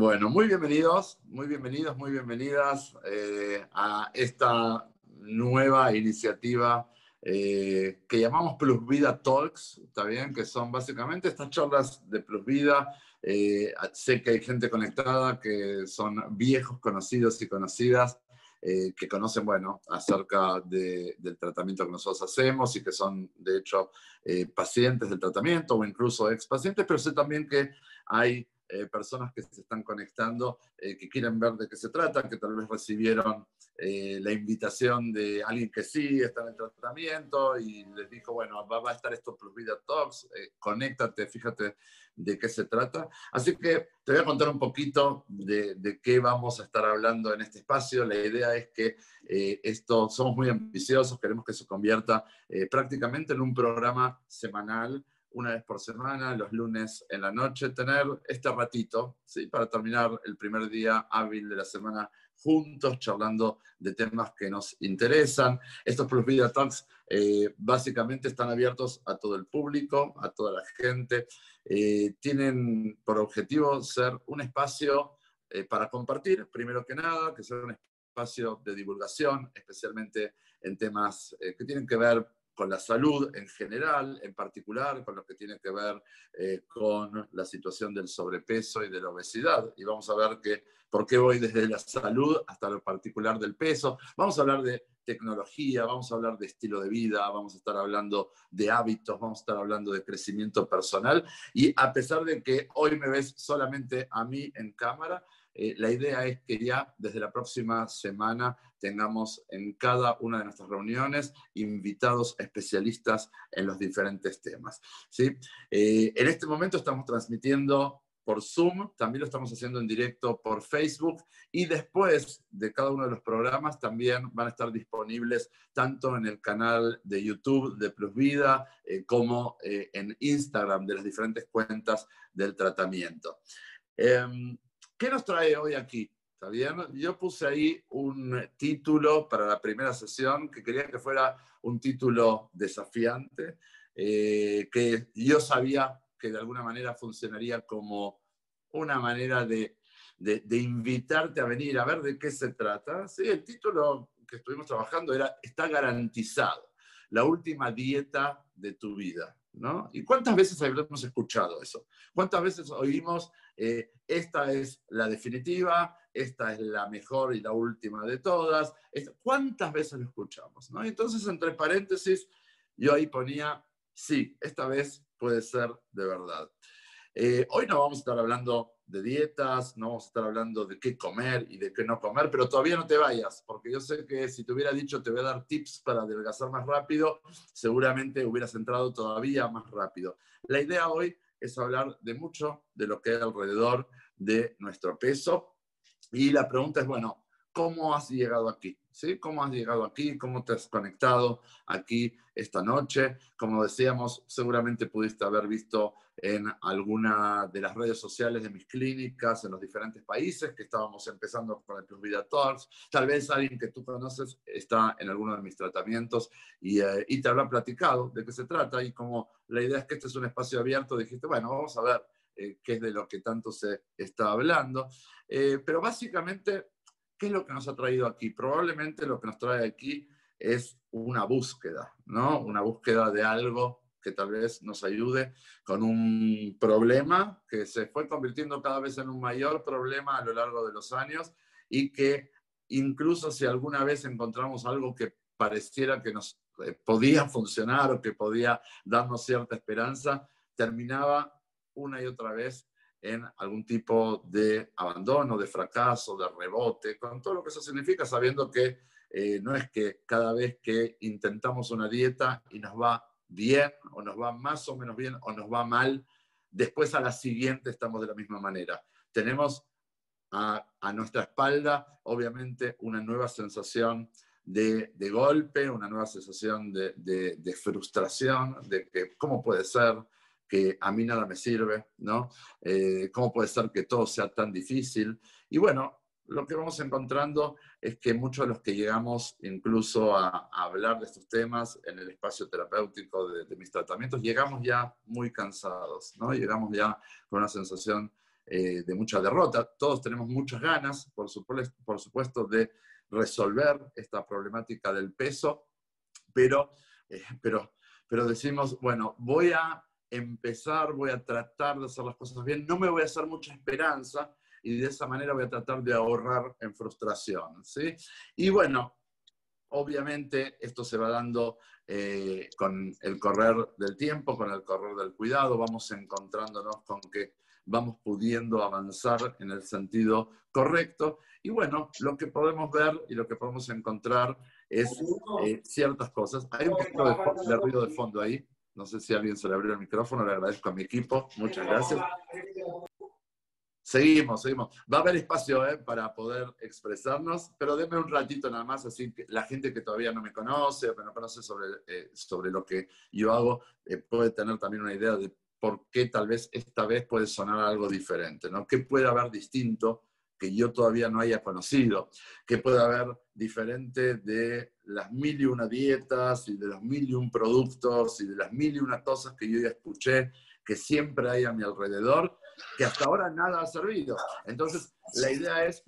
Bueno, muy bienvenidos, muy bienvenidos, muy bienvenidas eh, a esta nueva iniciativa eh, que llamamos Plus Vida Talks, ¿está bien? Que son básicamente estas charlas de Plus Vida. Eh, sé que hay gente conectada que son viejos conocidos y conocidas que conocen, bueno, acerca del tratamiento que nosotros hacemos y que son, de hecho, pacientes del tratamiento o incluso ex pacientes, pero sé también que hay eh, personas que se están conectando, eh, que quieren ver de qué se trata, que tal vez recibieron eh, la invitación de alguien que sí está en el tratamiento y les dijo, bueno, va, a estar esto Plus Vida Talks, conéctate, fíjate de qué se trata. Así que te voy a contar un poquito de, de qué vamos a estar hablando en este espacio. La idea es que esto, somos muy ambiciosos, queremos que se convierta prácticamente en un programa semanal una vez por semana, los lunes en la noche, tener este ratito, ¿sí? Para terminar el primer día hábil de la semana juntos, charlando de temas que nos interesan. Estos Plus Vida Talks eh, básicamente están abiertos a todo el público, a toda la gente. Eh, tienen por objetivo ser un espacio eh, para compartir, primero que nada, que sea un espacio de divulgación, especialmente en temas que tienen que ver con la salud en general, en particular con lo que tiene que ver eh, con la situación del sobrepeso y de la obesidad. Y vamos a ver que, por qué voy desde la salud hasta lo particular del peso. Vamos a hablar de tecnología, vamos a hablar de estilo de vida, vamos a estar hablando de hábitos, vamos a estar hablando de crecimiento personal. Y a pesar de que hoy me ves solamente a mí en cámara, eh, la idea es que ya desde la próxima semana tengamos en cada una de nuestras reuniones invitados especialistas en los diferentes temas. ¿sí? Eh, en este momento estamos transmitiendo por Zoom, también lo estamos haciendo en directo por Facebook y después de cada uno de los programas también van a estar disponibles tanto en el canal de YouTube de Plus Vida eh, como en Instagram de las diferentes cuentas del tratamiento. Em, ¿Qué nos trae hoy aquí? ¿Está bien? Yo puse ahí un título para la primera sesión que quería que fuera un título desafiante, eh, que yo sabía que de alguna manera funcionaría como una manera de, invitarte a venir a ver de qué se trata. Sí, el título que estuvimos trabajando era Está garantizado, la última dieta de tu vida. ¿No? ¿Y cuántas veces habremos escuchado eso? ¿Cuántas veces oímos eh, esta es la definitiva, esta es la mejor y la última de todas. ¿Cuántas veces lo escuchamos? ¿no? Entonces, entre paréntesis, yo ahí ponía, sí, esta vez puede ser de verdad. Eh, hoy no vamos a estar hablando de dietas, no vamos a estar hablando de qué comer y de qué no comer, pero todavía no te vayas, porque yo sé que si te hubiera dicho te voy a dar tips para adelgazar más rápido, seguramente hubieras entrado todavía más rápido. La idea hoy es hablar de mucho de lo que hay alrededor de nuestro peso. Y la pregunta es, bueno, ¿cómo has llegado aquí? ¿Sí? ¿Cómo has llegado aquí? ¿Cómo te has conectado aquí esta noche? Como decíamos, seguramente pudiste haber visto en alguna de las redes sociales de mis clínicas en los diferentes países que estábamos empezando con el Plus Vida Talks. Tal vez alguien que tú conoces está en alguno de mis tratamientos y, eh, y te habrá platicado de qué se trata y como la idea es que este es un espacio abierto, dijiste, bueno, vamos a ver eh, qué es de lo que tanto se está hablando. Eh, pero básicamente ¿Qué es lo que nos ha traído aquí? Probablemente lo que nos trae aquí es una búsqueda, ¿no? Una búsqueda de algo que tal vez nos ayude con un problema que se fue convirtiendo cada vez en un mayor problema a lo largo de los años y que incluso si alguna vez encontramos algo que pareciera que nos eh, podía funcionar o que podía darnos cierta esperanza, terminaba una y otra vez en algún tipo de abandono, de fracaso, de rebote, con todo lo que eso significa, sabiendo que eh, no es que cada vez que intentamos una dieta y nos va bien, o nos va más o menos bien, o nos va mal, después a la siguiente estamos de la misma manera. Tenemos a, nuestra espalda, obviamente, una nueva sensación de, golpe, una nueva sensación de, de, frustración, de que cómo puede ser, que a mí nada me sirve, ¿no? Eh, ¿Cómo puede ser que todo sea tan difícil? Y bueno, lo que vamos encontrando es que muchos de los que llegamos incluso a, hablar de estos temas en el espacio terapéutico de, mis tratamientos, llegamos ya muy cansados, ¿no? Llegamos ya con una sensación eh, de mucha derrota. Todos tenemos muchas ganas, por supuesto, por supuesto de resolver esta problemática del peso, pero, eh, pero, pero decimos, bueno, voy a empezar, voy a tratar de hacer las cosas bien, no me voy a hacer mucha esperanza y de esa manera voy a tratar de ahorrar en frustración. ¿sí? Y bueno, obviamente esto se va dando eh, con el correr del tiempo, con el correr del cuidado, vamos encontrándonos con que vamos pudiendo avanzar en el sentido correcto. Y bueno, lo que podemos ver y lo que podemos encontrar es eh, ciertas cosas. Hay un poquito de, ruido de fondo ahí. No sé si alguien se le abrió el micrófono, le agradezco a mi equipo. Muchas gracias. Seguimos, seguimos. Va a haber espacio ¿eh? para poder expresarnos, pero denme un ratito nada más, así que la gente que todavía no me conoce o que no conoce sobre, eh, sobre lo que yo hago eh, puede tener también una idea de por qué tal vez esta vez puede sonar algo diferente, ¿no? ¿Qué puede haber distinto que yo todavía no haya conocido? ¿Qué puede haber diferente de las mil y una dietas y de los mil y un productos y de las mil y una cosas que yo ya escuché que siempre hay a mi alrededor? Que hasta ahora nada ha servido. Entonces, la idea es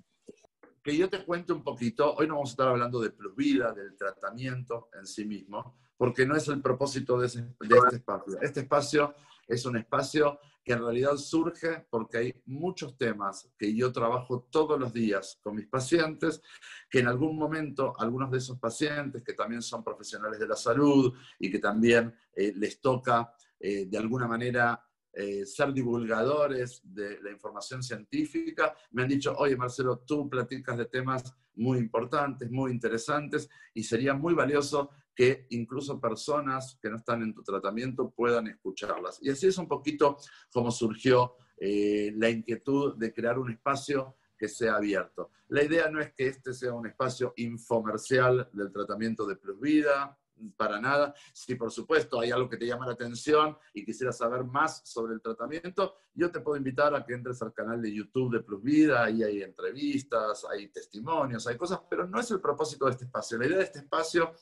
que yo te cuente un poquito, hoy no vamos a estar hablando de vida, del tratamiento en sí mismo, porque no es el propósito de, este espacio. Este espacio es un espacio que en realidad surge porque hay muchos temas que yo trabajo todos los días con mis pacientes, que en algún momento algunos de esos pacientes, que también son profesionales de la salud y que también eh, les toca eh, de alguna manera eh, ser divulgadores de la información científica, me han dicho, oye Marcelo, tú platicas de temas muy importantes, muy interesantes, y sería muy valioso que incluso personas que no están en tu tratamiento puedan escucharlas. Y así es un poquito como surgió eh, la inquietud de crear un espacio que sea abierto. La idea no es que este sea un espacio infomercial del tratamiento de Plus Vida, para nada. Si por supuesto hay algo que te llama la atención y quisieras saber más sobre el tratamiento, yo te puedo invitar a que entres al canal de YouTube de Plus Vida, ahí hay entrevistas, hay testimonios, hay cosas, pero no es el propósito de este espacio. La idea de este espacio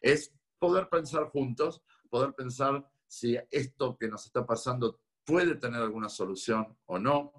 es poder pensar juntos, poder pensar si esto que nos está pasando puede tener alguna solución o no.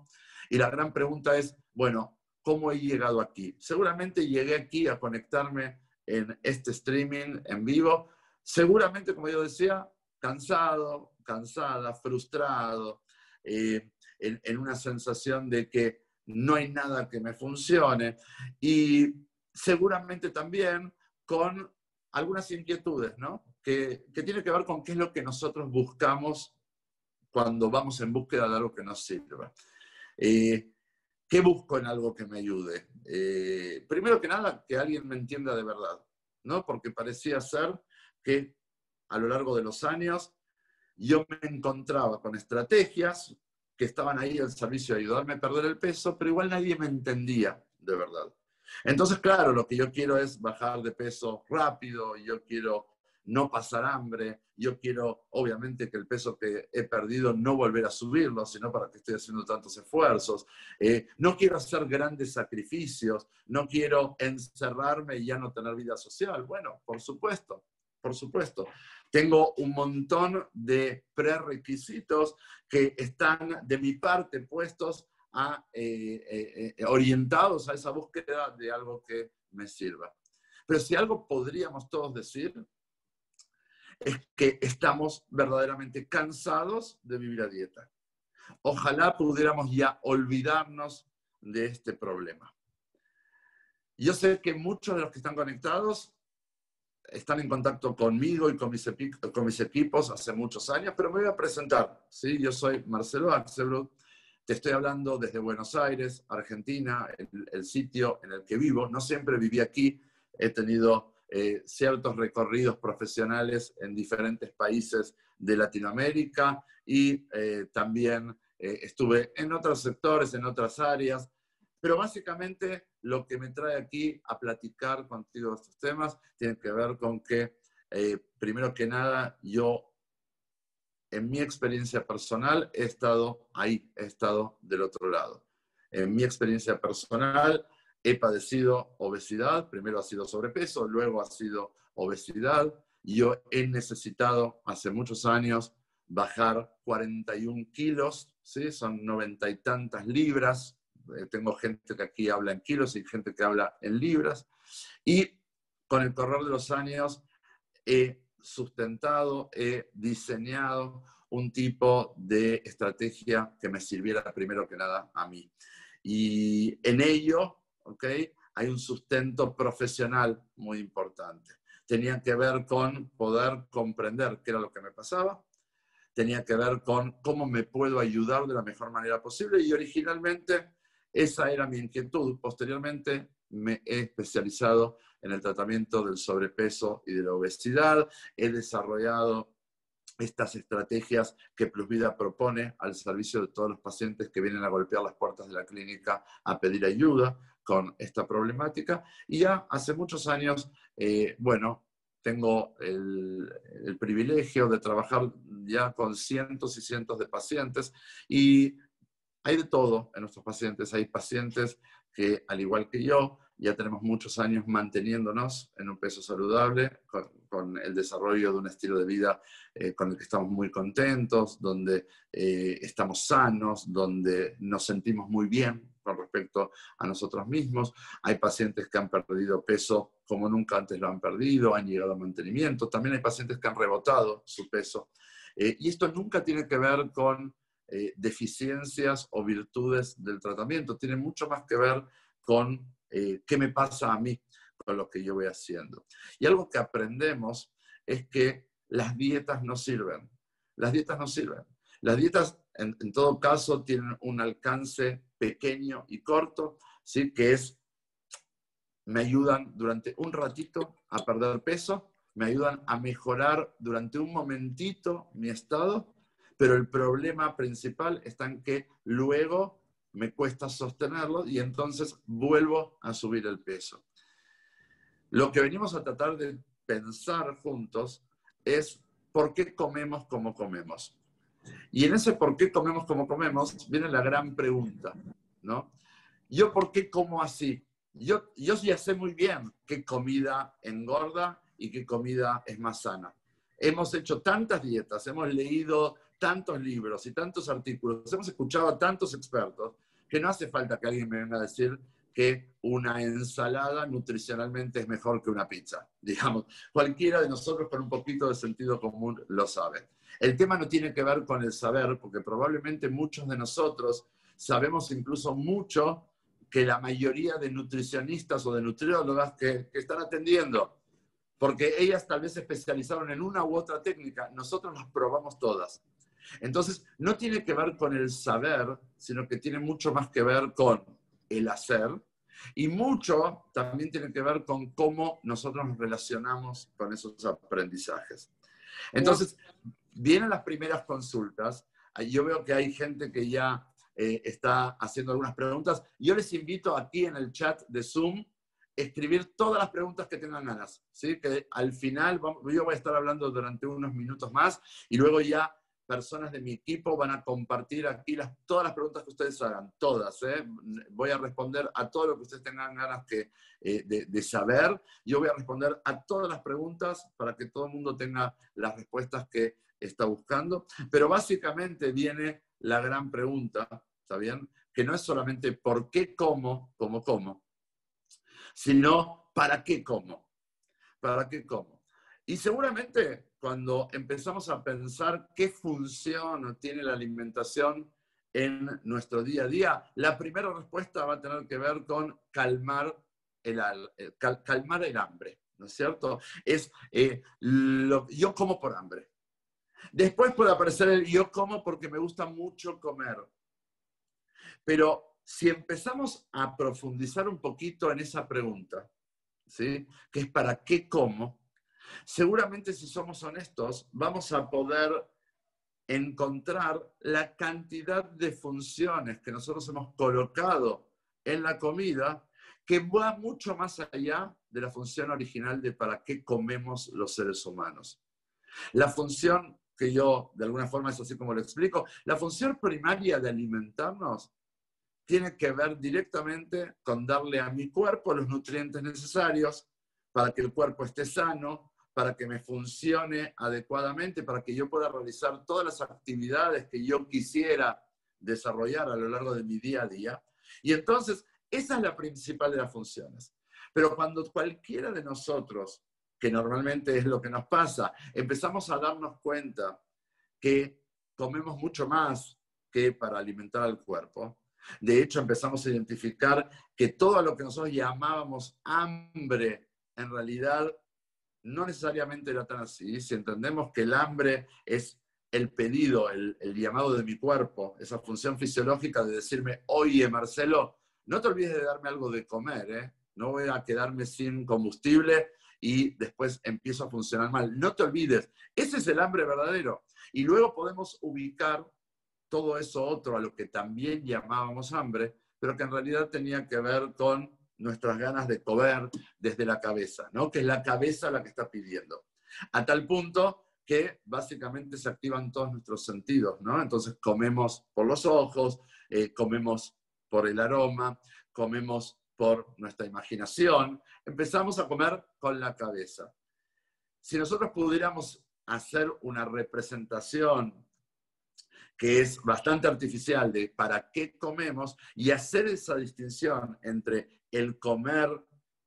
Y la gran pregunta es, bueno, ¿cómo he llegado aquí? Seguramente llegué aquí a conectarme en este streaming en vivo. Seguramente, como yo decía, cansado, cansada, frustrado, eh, en, una sensación de que no hay nada que me funcione y seguramente también con algunas inquietudes, ¿no? Que, que tiene que ver con qué es lo que nosotros buscamos cuando vamos en búsqueda de algo que nos sirva. Eh, ¿Qué busco en algo que me ayude? Eh, primero que nada, que alguien me entienda de verdad, ¿no? Porque parecía ser que a lo largo de los años yo me encontraba con estrategias que estaban ahí al servicio de ayudarme a perder el peso, pero igual nadie me entendía de verdad. Entonces, claro, lo que yo quiero es bajar de peso rápido, yo quiero no pasar hambre, yo quiero, obviamente, que el peso que he perdido no volver a subirlo, sino para que estoy haciendo tantos esfuerzos. Eh, no quiero hacer grandes sacrificios, no quiero encerrarme y ya no tener vida social. Bueno, por supuesto, por supuesto. Tengo un montón de prerequisitos que están de mi parte puestos a, eh, eh, orientados a esa búsqueda de algo que me sirva. Pero si algo podríamos todos decir, es que estamos verdaderamente cansados de vivir a dieta. Ojalá pudiéramos ya olvidarnos de este problema. Yo sé que muchos de los que están conectados están en contacto conmigo y con mis, equipos hace muchos años, pero me voy a presentar. ¿sí? Yo soy Marcelo Axelrod, te estoy hablando desde Buenos Aires, Argentina, el sitio en el que vivo. No siempre viví aquí, he tenido eh, ciertos recorridos profesionales en diferentes países de Latinoamérica y eh, también eh, estuve en otros sectores, en otras áreas, pero básicamente lo que me trae aquí a platicar contigo estos temas tiene que ver con que, primero que nada, yo en mi experiencia personal he estado ahí, he estado del otro lado. En mi experiencia personal, he padecido obesidad, primero ha sido sobrepeso, luego ha sido obesidad. Yo he necesitado hace muchos años bajar 41 kilos, ¿sí? son noventa y tantas libras. Eh, tengo gente que aquí habla en kilos y gente que habla en libras. Y con el correr de los años he sustentado, he diseñado un tipo de estrategia que me sirviera primero que nada a mí. Y en ello, ¿ok? Hay un sustento profesional muy importante. Tenía que ver con poder comprender qué era lo que me pasaba, tenía que ver con cómo me puedo ayudar de la mejor manera posible y originalmente esa era mi inquietud. Posteriormente me he especializado en el tratamiento del sobrepeso y de la obesidad, he desarrollado estas estrategias que Plusvida propone al servicio de todos los pacientes que vienen a golpear las puertas de la clínica a pedir ayuda con esta problemática. Y ya hace muchos años, eh, bueno, tengo el, el, privilegio de trabajar ya con cientos y cientos de pacientes y hay de todo en nuestros pacientes. Hay pacientes que, al igual que yo, ya tenemos muchos años manteniéndonos en un peso saludable, con, el desarrollo de un estilo de vida eh, con el que estamos muy contentos, donde eh, estamos sanos, donde nos sentimos muy bien con respecto a nosotros mismos. Hay pacientes que han perdido peso como nunca antes lo han perdido, han llegado a mantenimiento. También hay pacientes que han rebotado su peso. Eh, y esto nunca tiene que ver con deficiencias o virtudes del tratamiento, tiene mucho más que ver con eh, qué me pasa a mí con lo que yo voy haciendo. Y algo que aprendemos es que las dietas no sirven. Las dietas no sirven. Las dietas, en, todo caso, tienen un alcance pequeño y corto, ¿sí? que es, me ayudan durante un ratito a perder peso, me ayudan a mejorar durante un momentito mi estado, pero el problema principal está en que luego me cuesta sostenerlo y entonces vuelvo a subir el peso. Lo que venimos a tratar de pensar juntos es por qué comemos como comemos. Y en ese por qué comemos como comemos viene la gran pregunta, ¿no? ¿Yo por qué como así? Yo, yo ya sé muy bien qué comida engorda y qué comida es más sana. Hemos hecho tantas dietas, hemos leído tantos libros y tantos artículos, hemos escuchado a tantos expertos que no hace falta que alguien me venga a decir que una ensalada nutricionalmente es mejor que una pizza. Digamos, cualquiera de nosotros con un poquito de sentido común lo sabe. El tema no tiene que ver con el saber, porque probablemente muchos de nosotros sabemos incluso mucho que la mayoría de nutricionistas o de nutriólogas que, están atendiendo, porque ellas tal vez se especializaron en una u otra técnica, nosotros las probamos todas. Entonces, no tiene que ver con el saber, sino que tiene mucho más que ver con el hacer y mucho también tiene que ver con cómo nosotros nos relacionamos con esos aprendizajes. Entonces, vienen las primeras consultas. Yo veo que hay gente que ya eh, está haciendo algunas preguntas. Yo les invito aquí en el chat de Zoom escribir todas las preguntas que tengan ganas, ¿sí? Que al final, yo voy a estar hablando durante unos minutos más y luego ya personas de mi equipo van a compartir aquí las, todas las preguntas que ustedes hagan, todas. ¿eh? Voy a responder a todo lo que ustedes tengan ganas que, eh, de, saber. Yo voy a responder a todas las preguntas para que todo el mundo tenga las respuestas que está buscando. Pero básicamente viene la gran pregunta, ¿está bien? Que no es solamente por qué como, como como, sino para qué como. ¿Para qué como? Y seguramente cuando empezamos a pensar qué función tiene la alimentación en nuestro día a día, la primera respuesta va a tener que ver con calmar el, eh, calmar el hambre, ¿no es cierto? Es eh, yo como por hambre. Después puede aparecer el yo como porque me gusta mucho comer. Pero si empezamos a profundizar un poquito en esa pregunta, ¿sí? Que es para qué como, seguramente si somos honestos, vamos a poder encontrar la cantidad de funciones que nosotros hemos colocado en la comida que va mucho más allá de la función original de para qué comemos los seres humanos. La función que yo, de alguna forma, es así como lo explico, la función primaria de alimentarnos tiene que ver directamente con darle a mi cuerpo los nutrientes necesarios para que el cuerpo esté sano, para que me funcione adecuadamente, para que yo pueda realizar todas las actividades que yo quisiera desarrollar a lo largo de mi día a día. Y entonces, esa es la principal de las funciones. Pero cuando cualquiera de nosotros, que normalmente es lo que nos pasa, empezamos a darnos cuenta que comemos mucho más que para alimentar al cuerpo, de hecho empezamos a identificar que todo lo que nosotros llamábamos hambre, en realidad no necesariamente era tan así. Si entendemos que el hambre es el pedido, el, llamado de mi cuerpo, esa función fisiológica de decirme, oye Marcelo, no te olvides de darme algo de comer, ¿eh? no voy a quedarme sin combustible y después empiezo a funcionar mal. No te olvides, ese es el hambre verdadero. Y luego podemos ubicar todo eso otro a lo que también llamábamos hambre, pero que en realidad tenía que ver con nuestras ganas de comer desde la cabeza, ¿no? Que es la cabeza la que está pidiendo. A tal punto que básicamente se activan todos nuestros sentidos, ¿no? Entonces comemos por los ojos, eh, comemos por el aroma, comemos por nuestra imaginación, empezamos a comer con la cabeza. Si nosotros pudiéramos hacer una representación que es bastante artificial de para qué comemos y hacer esa distinción entre el comer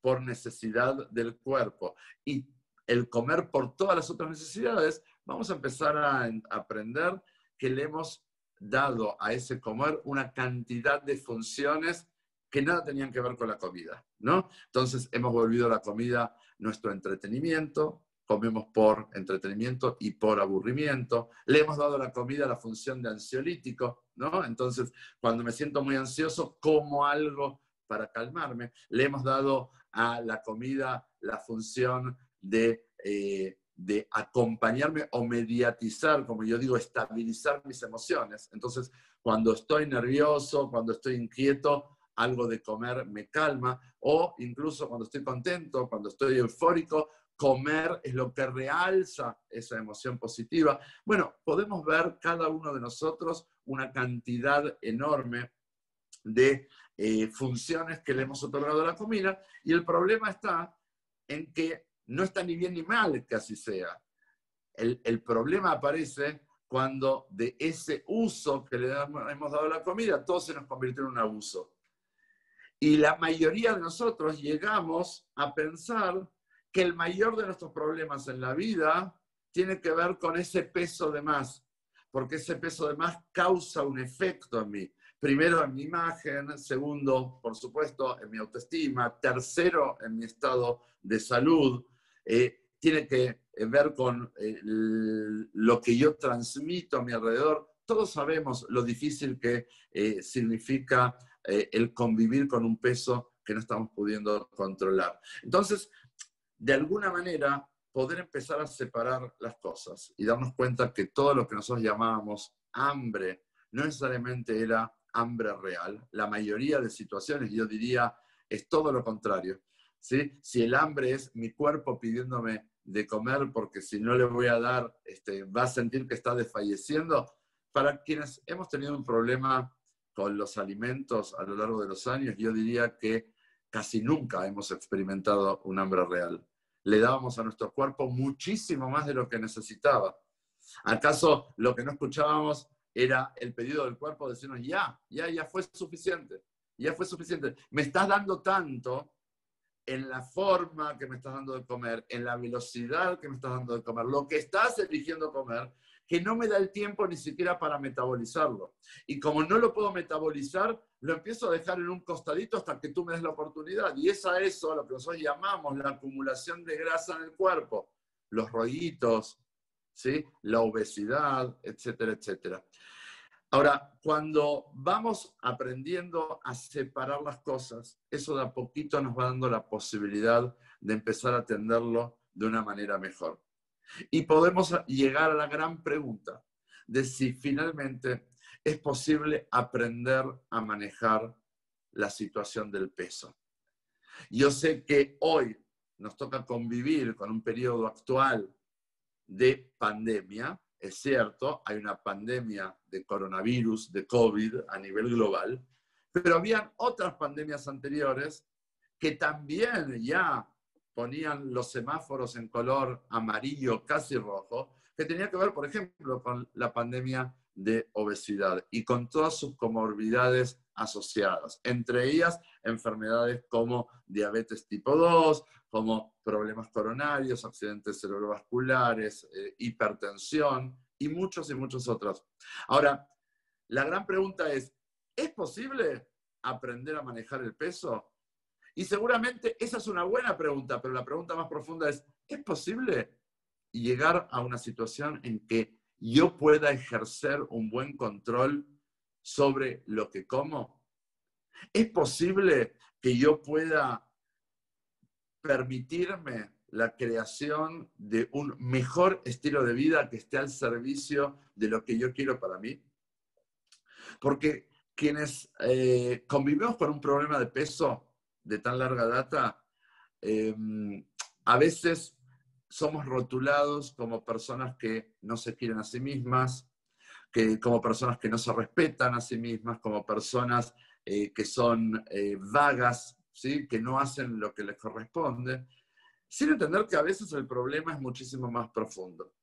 por necesidad del cuerpo y el comer por todas las otras necesidades, vamos a empezar a aprender que le hemos dado a ese comer una cantidad de funciones que nada tenían que ver con la comida, ¿no? Entonces hemos volvido la comida nuestro entretenimiento, comemos por entretenimiento y por aburrimiento. Le hemos dado a la comida la función de ansiolítico, ¿no? Entonces, cuando me siento muy ansioso, como algo para calmarme. Le hemos dado a la comida la función de, eh, de acompañarme o mediatizar, como yo digo, estabilizar mis emociones. Entonces, cuando estoy nervioso, cuando estoy inquieto, algo de comer me calma, o incluso cuando estoy contento, cuando estoy eufórico, comer es lo que realza esa emoción positiva. Bueno, podemos ver cada uno de nosotros una cantidad enorme de eh, funciones que le hemos otorgado a la comida y el problema está en que no está ni bien ni mal que así sea. El, el problema aparece cuando de ese uso que le hemos dado a la comida, todo se nos convirtió en un abuso. Y la mayoría de nosotros llegamos a pensar que el mayor de nuestros problemas en la vida tiene que ver con ese peso de más, porque ese peso de más causa un efecto en mí. Primero en mi imagen, segundo, por supuesto, en mi autoestima, tercero, en mi estado de salud. Eh, tiene que ver con eh, lo que yo transmito a mi alrededor. Todos sabemos lo difícil que eh, significa el convivir con un peso que no estamos pudiendo controlar. Entonces, de alguna manera poder empezar a separar las cosas y darnos cuenta que todo lo que nosotros llamábamos hambre no necesariamente era hambre real. La mayoría de situaciones, yo diría, es todo lo contrario. ¿sí? Si el hambre es mi cuerpo pidiéndome de comer porque si no le voy a dar, este, va a sentir que está desfalleciendo, para quienes hemos tenido un problema con los alimentos a lo largo de los años, yo diría que casi nunca hemos experimentado un hambre real le dábamos a nuestro cuerpo muchísimo más de lo que necesitaba. ¿Acaso lo que no escuchábamos era el pedido del cuerpo de decirnos, ya, ya, ya fue suficiente, ya fue suficiente. Me estás dando tanto en la forma que me estás dando de comer, en la velocidad que me estás dando de comer, lo que estás eligiendo comer, que no me da el tiempo ni siquiera para metabolizarlo. Y como no lo puedo metabolizar, lo empiezo a dejar en un costadito hasta que tú me des la oportunidad. Y es a eso lo que nosotros llamamos la acumulación de grasa en el cuerpo, los rollitos, la obesidad, etcétera, etcétera. Ahora, cuando vamos aprendiendo a separar las cosas, eso de a poquito nos va dando la posibilidad de empezar a atenderlo de una manera mejor. Y podemos llegar a la gran pregunta de si finalmente es posible aprender a manejar la situación del peso. Yo sé que hoy nos toca convivir con un periodo actual de pandemia. Es cierto, hay una pandemia de coronavirus, de COVID a nivel global, pero habían otras pandemias anteriores que también ya ponían los semáforos en color amarillo, casi rojo, que tenía que ver, por ejemplo, con la pandemia de obesidad y con todas sus comorbilidades asociadas, entre ellas enfermedades como diabetes tipo 2, como problemas coronarios, accidentes cerebrovasculares, eh, hipertensión y muchos y muchos otros. Ahora, la gran pregunta es, ¿es posible aprender a manejar el peso? Y seguramente esa es una buena pregunta, pero la pregunta más profunda es, ¿es posible llegar a una situación en que yo pueda ejercer un buen control sobre lo que como? ¿Es posible que yo pueda permitirme la creación de un mejor estilo de vida que esté al servicio de lo que yo quiero para mí? Porque quienes eh, convivimos con un problema de peso de tan larga data, em, a veces somos rotulados como personas que no se quieren a sí mismas, que, como personas que no se respetan a sí mismas, como personas eh, que son eh, vagas, ¿sí? que no hacen lo que les corresponde, sin entender que a veces el problema es muchísimo más profundo.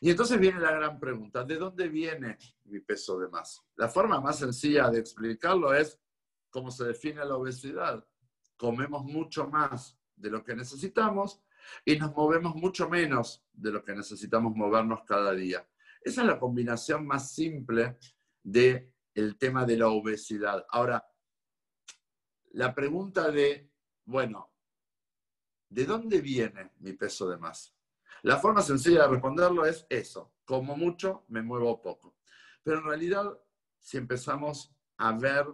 Y entonces viene la gran pregunta, ¿de dónde viene mi peso de más? La forma más sencilla de explicarlo es cómo se define la obesidad. Comemos mucho más de lo que necesitamos y nos movemos mucho menos de lo que necesitamos movernos cada día. Esa es la combinación más simple del el tema de la obesidad. Ahora, la pregunta de, bueno, ¿de dónde viene mi peso de más? La forma sencilla de responderlo es eso, como mucho me muevo poco. Pero en realidad, si empezamos a ver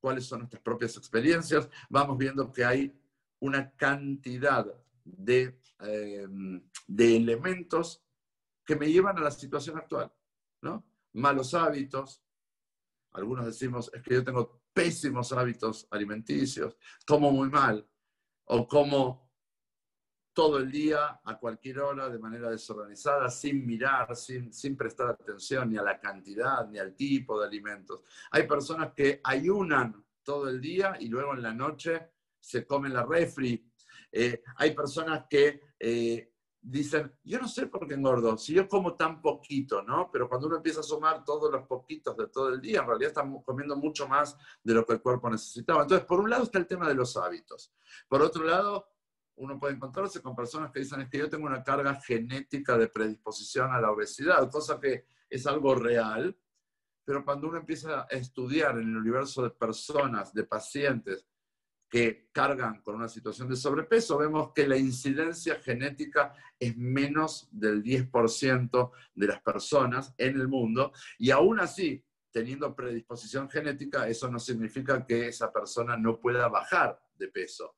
cuáles son nuestras propias experiencias, vamos viendo que hay una cantidad de, em, de elementos que me llevan a la situación actual, ¿no? Malos hábitos, algunos decimos, es que yo tengo pésimos hábitos alimenticios, como muy mal, o como todo el día, a cualquier hora, de manera desorganizada, sin mirar, sin, sin prestar atención ni a la cantidad, ni al tipo de alimentos. Hay personas que ayunan todo el día y luego en la noche se comen la refri. Eh, hay personas que eh, dicen, yo no sé por qué engordo, si yo como tan poquito, ¿no? Pero cuando uno empieza a sumar todos los poquitos de todo el día, en realidad estamos comiendo mucho más de lo que el cuerpo necesitaba. Entonces, por un lado está el tema de los hábitos. Por otro lado, uno puede encontrarse con personas que dicen es que yo tengo una carga genética de predisposición a la obesidad, cosa que es algo real, pero cuando uno empieza a estudiar en el universo de personas, de pacientes que cargan con una situación de sobrepeso, vemos que la incidencia genética es menos del 10% de las personas en el mundo y aún así, teniendo predisposición genética, eso no significa que esa persona no pueda bajar de peso.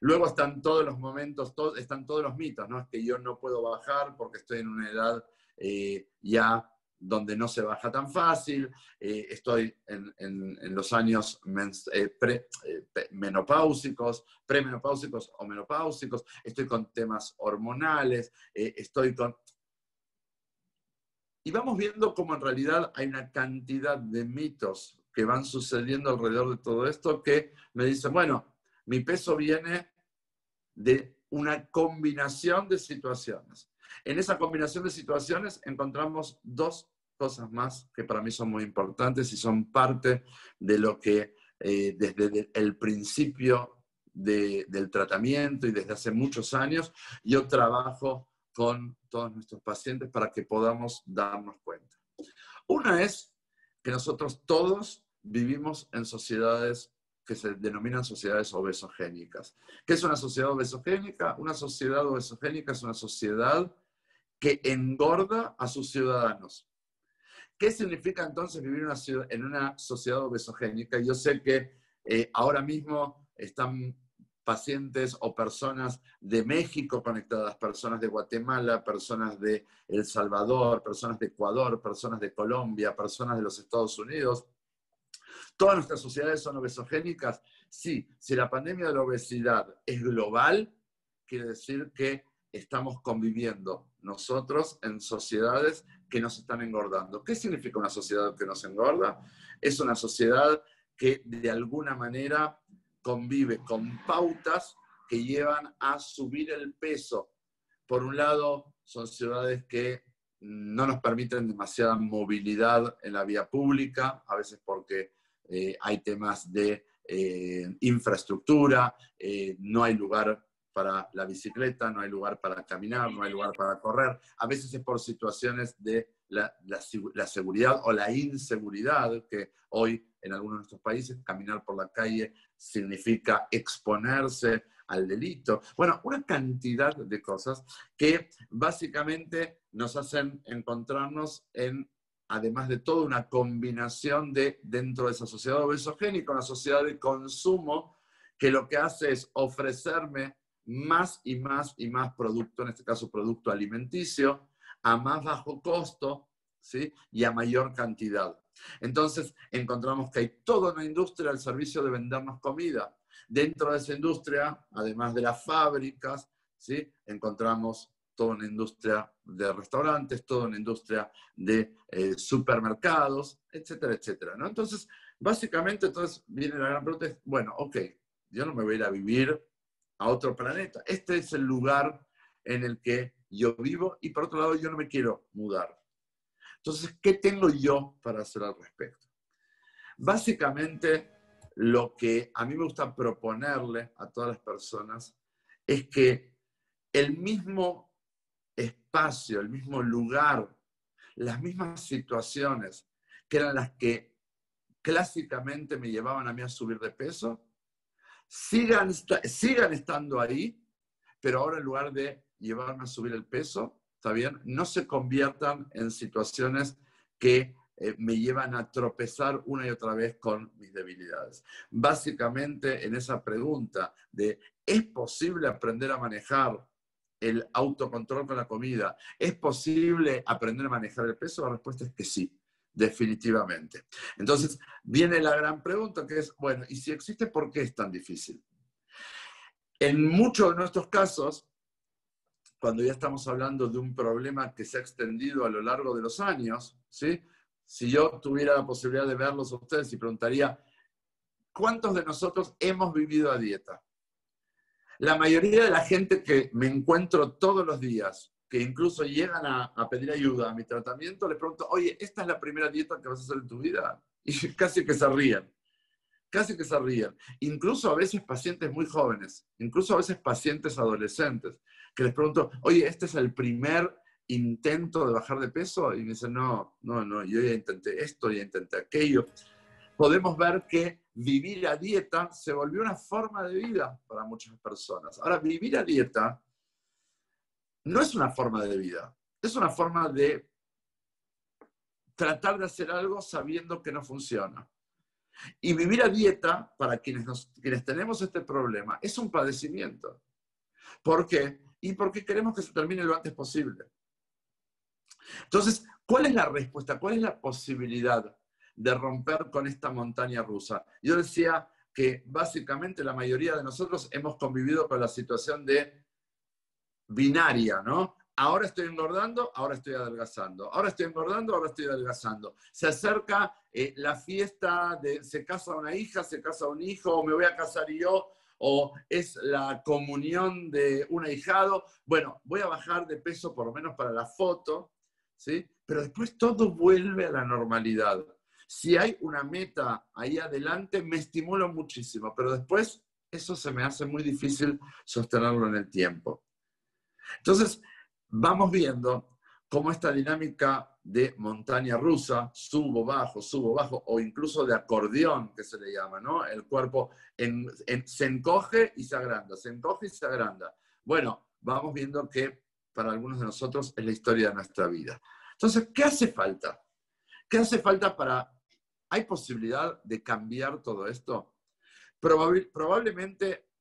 Luego están todos los momentos, están todos los mitos, ¿no? Es que yo no puedo bajar porque estoy en una edad eh, ya donde no se baja tan fácil, eh, estoy en, los años eh, menopáusicos, premenopáusicos o menopáusicos, estoy con temas hormonales, estoy con... Y vamos viendo cómo en realidad hay una cantidad de mitos que van sucediendo alrededor de todo esto que me dicen, bueno, mi peso viene de una combinación de situaciones. En esa combinación de situaciones encontramos dos cosas más que para mí son muy importantes y son parte de lo que eh, desde el principio del tratamiento y desde hace muchos años yo trabajo con todos nuestros pacientes para que podamos darnos cuenta. Una es que nosotros todos vivimos en sociedades que se denominan sociedades obesogénicas. ¿Qué es una sociedad obesogénica? Una sociedad obesogénica es una sociedad que engorda a sus ciudadanos. ¿Qué significa entonces vivir en una sociedad obesogénica? Yo sé que eh, ahora mismo están pacientes o personas de México conectadas, personas de Guatemala, personas de El Salvador, personas de Ecuador, personas de Colombia, personas de los Estados Unidos, ¿Todas nuestras sociedades son obesogénicas? Sí, si la pandemia de la obesidad es global, quiere decir que estamos conviviendo nosotros en sociedades que nos están engordando. ¿Qué significa una sociedad que nos engorda? Es una sociedad que de alguna manera convive con pautas que llevan a subir el peso. Por un lado, son ciudades que no nos permiten demasiada movilidad en la vía pública, a veces porque eh, hay temas de eh, infraestructura, eh, no hay lugar para la bicicleta, no hay lugar para caminar, no hay lugar para correr. A veces es por situaciones de la, la, seguridad o la inseguridad, que hoy en algunos de nuestros países caminar por la calle significa exponerse al delito. Bueno, una cantidad de cosas que básicamente nos hacen encontrarnos en, además de todo, una combinación de dentro de esa sociedad obesogénica, una sociedad de consumo que lo que hace es ofrecerme más y más y más producto, en este caso producto alimenticio, a más bajo costo ¿sí? y a mayor cantidad. Entonces encontramos que hay toda una industria al servicio de vendernos comida. Dentro de esa industria, además de las fábricas, ¿sí? encontramos toda una industria de restaurantes, toda una industria de eh, supermercados, etcétera, etcétera. ¿no? Entonces, básicamente, entonces viene la gran pregunta, bueno, ok, yo no me voy a ir a vivir a otro planeta. Este es el lugar en el que yo vivo y por otro lado yo no me quiero mudar. Entonces, ¿qué tengo yo para hacer al respecto? Básicamente, lo que a mí me gusta proponerle a todas las personas es que el mismo espacio, el mismo lugar, las mismas situaciones que eran las que clásicamente me llevaban a mí a subir de peso, sigan, sigan estando ahí, pero ahora en lugar de llevarme a subir el peso, ¿está bien? No se conviertan en situaciones que eh, me llevan a tropezar una y otra vez con mis debilidades. Básicamente en esa pregunta de ¿es posible aprender a manejar el autocontrol con la comida? ¿Es posible aprender a manejar el peso? La respuesta es que sí definitivamente. Entonces, viene la gran pregunta que es, bueno, ¿y si existe, por qué es tan difícil? En muchos de nuestros casos, cuando ya estamos hablando de un problema que se ha extendido a lo largo de los años, ¿sí? si yo tuviera la posibilidad de verlos a ustedes y preguntaría, ¿cuántos de nosotros hemos vivido a dieta? La mayoría de la gente que me encuentro todos los días que incluso llegan a, pedir ayuda a mi tratamiento, les pregunto, oye, ¿esta es la primera dieta que vas a hacer en tu vida? Y casi que se ríen, casi que se ríen. Incluso a veces pacientes muy jóvenes, incluso a veces pacientes adolescentes, que les pregunto, oye, ¿este es el primer intento de bajar de peso? Y me dicen, no, no, no, yo ya intenté esto, ya intenté aquello. Podemos ver que vivir a dieta se volvió una forma de vida para muchas personas. Ahora, vivir a dieta no es una forma de vida, es una forma de tratar de hacer algo sabiendo que no funciona. Y vivir a dieta, para quienes, quienes tenemos este problema, es un padecimiento. ¿Por qué? Y porque queremos que se termine lo antes posible. Entonces, ¿cuál es la respuesta? ¿Cuál es la posibilidad de romper con esta montaña rusa? Yo decía que básicamente la mayoría de nosotros hemos convivido con la situación de binaria, ¿no? Ahora estoy engordando, ahora estoy adelgazando. Ahora estoy engordando, ahora estoy adelgazando. Se acerca eh, la fiesta de se casa una hija, se casa un hijo, o me voy a casar yo, o es la comunión de un ahijado. Bueno, voy a bajar de peso por lo menos para la foto, ¿sí? Pero después todo vuelve a la normalidad. Si hay una meta ahí adelante, me estimulo muchísimo, pero después eso se me hace muy difícil sostenerlo en el tiempo. Entonces, vamos viendo cómo esta dinámica de montaña rusa, subo, bajo, subo, bajo, o incluso de acordeón, que se le llama, ¿no? El cuerpo se encoge y se agranda, se encoge y se agranda. Bueno, vamos viendo que para algunos de nosotros es la historia de nuestra vida. Entonces, ¿qué hace falta? ¿Qué hace falta para... ¿Hay posibilidad de cambiar todo esto? probablemente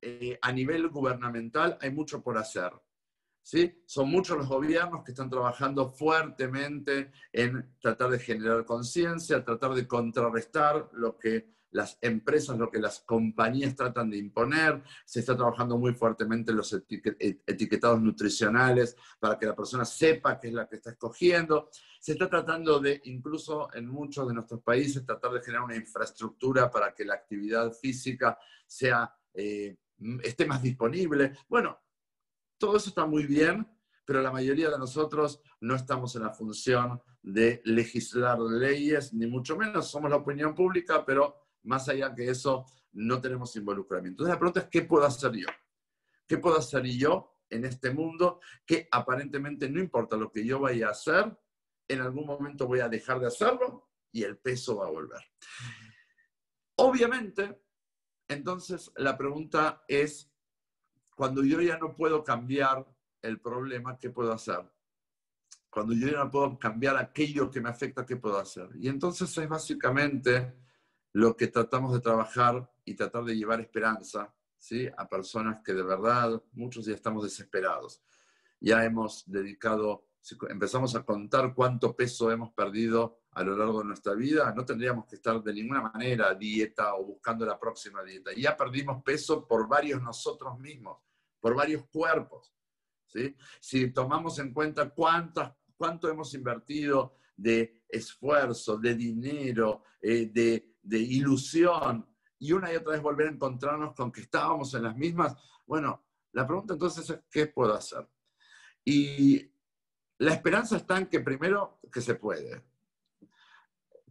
eh, a nivel gubernamental hay mucho por hacer. ¿sí? Son muchos los gobiernos que están trabajando fuertemente en tratar de generar conciencia, tratar de contrarrestar lo que las empresas, lo que las compañías tratan de imponer. Se está trabajando muy fuertemente en los etiquetados nutricionales para que la persona sepa qué es la que está escogiendo. Se está tratando de, incluso en muchos de nuestros países, tratar de generar una infraestructura para que la actividad física sea eh, esté más disponible. Bueno, todo eso está muy bien, pero la mayoría de nosotros no estamos en la función de legislar leyes, ni mucho menos somos la opinión pública, pero más allá que eso, no tenemos involucramiento. Entonces la pregunta es, ¿qué puedo hacer yo? ¿Qué puedo hacer yo en este mundo que aparentemente no importa lo que yo vaya a hacer, en algún momento voy a dejar de hacerlo y el peso va a volver? Obviamente, entonces la pregunta es, cuando yo ya no puedo cambiar el problema, ¿qué puedo hacer? Cuando yo ya no puedo cambiar aquello que me afecta, ¿qué puedo hacer? Y entonces es básicamente lo que tratamos de trabajar y tratar de llevar esperanza ¿sí? a personas que de verdad, muchos ya estamos desesperados. Ya hemos dedicado, empezamos a contar cuánto peso hemos perdido a lo largo de nuestra vida, no tendríamos que estar de ninguna manera a dieta o buscando la próxima dieta. Ya perdimos peso por varios nosotros mismos, por varios cuerpos. ¿sí? Si tomamos en cuenta cuántas, cuánto hemos invertido de esfuerzo, de dinero, eh, de, de ilusión, y una y otra vez volver a encontrarnos con que estábamos en las mismas. Bueno, la pregunta entonces es, ¿qué puedo hacer? Y la esperanza está en que primero, que se puede.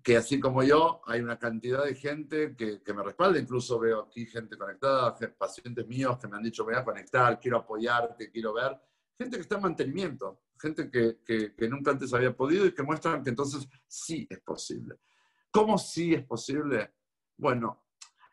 Que así como yo, hay una cantidad de gente que, me respalda, incluso veo aquí gente conectada, pacientes míos que me han dicho, voy a conectar, quiero apoyarte, quiero ver. Gente que está en mantenimiento, gente que, que nunca antes había podido y que muestran que entonces sí es posible. ¿Cómo sí es posible? Bueno,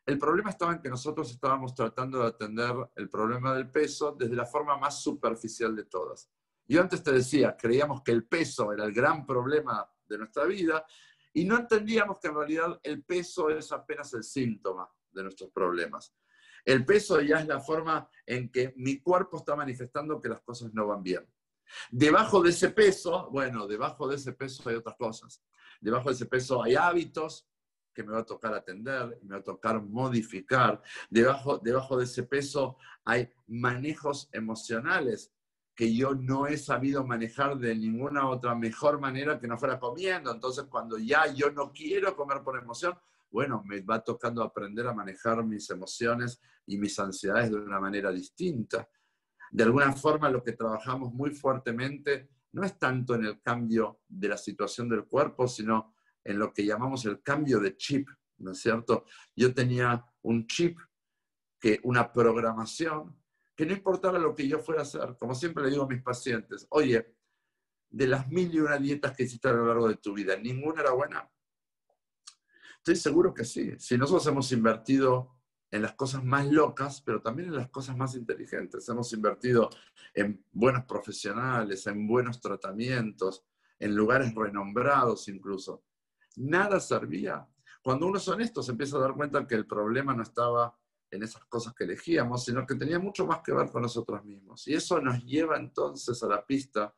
el problema estaba en que nosotros estábamos tratando de atender el problema del peso desde la forma más superficial de todas. Yo antes te decía, creíamos que el peso era el gran problema de nuestra vida y no entendíamos que en realidad el peso es apenas el síntoma de nuestros problemas. El peso ya es la forma en que mi cuerpo está manifestando que las cosas no van bien. Debajo de ese peso, bueno, debajo de ese peso hay otras cosas. Debajo de ese peso hay hábitos, que me va a tocar atender, me va a tocar modificar. Debajo, debajo de ese peso hay manejos emocionales que yo no he sabido manejar de ninguna otra mejor manera que no fuera comiendo. Entonces, cuando ya yo no quiero comer por emoción, bueno, me va tocando aprender a manejar mis emociones y mis ansiedades de una manera distinta. De alguna forma, lo que trabajamos muy fuertemente no es tanto en el cambio de la situación del cuerpo, sino en lo que llamamos el cambio de chip, ¿no es cierto? Yo tenía un chip, que, una programación, que no importaba lo que yo fuera a hacer, como siempre le digo a mis pacientes, oye, de las mil y una dietas que hiciste a lo largo de tu vida, ¿ninguna era buena? Estoy seguro que sí. Si nosotros hemos invertido en las cosas más locas, pero también en las cosas más inteligentes. Hemos invertido en buenos profesionales, en buenos tratamientos, en lugares renombrados incluso nada servía. Cuando uno es honesto, se empieza a dar cuenta que el problema no estaba en esas cosas que elegíamos, sino que tenía mucho más que ver con nosotros mismos. Y eso nos lleva entonces a la pista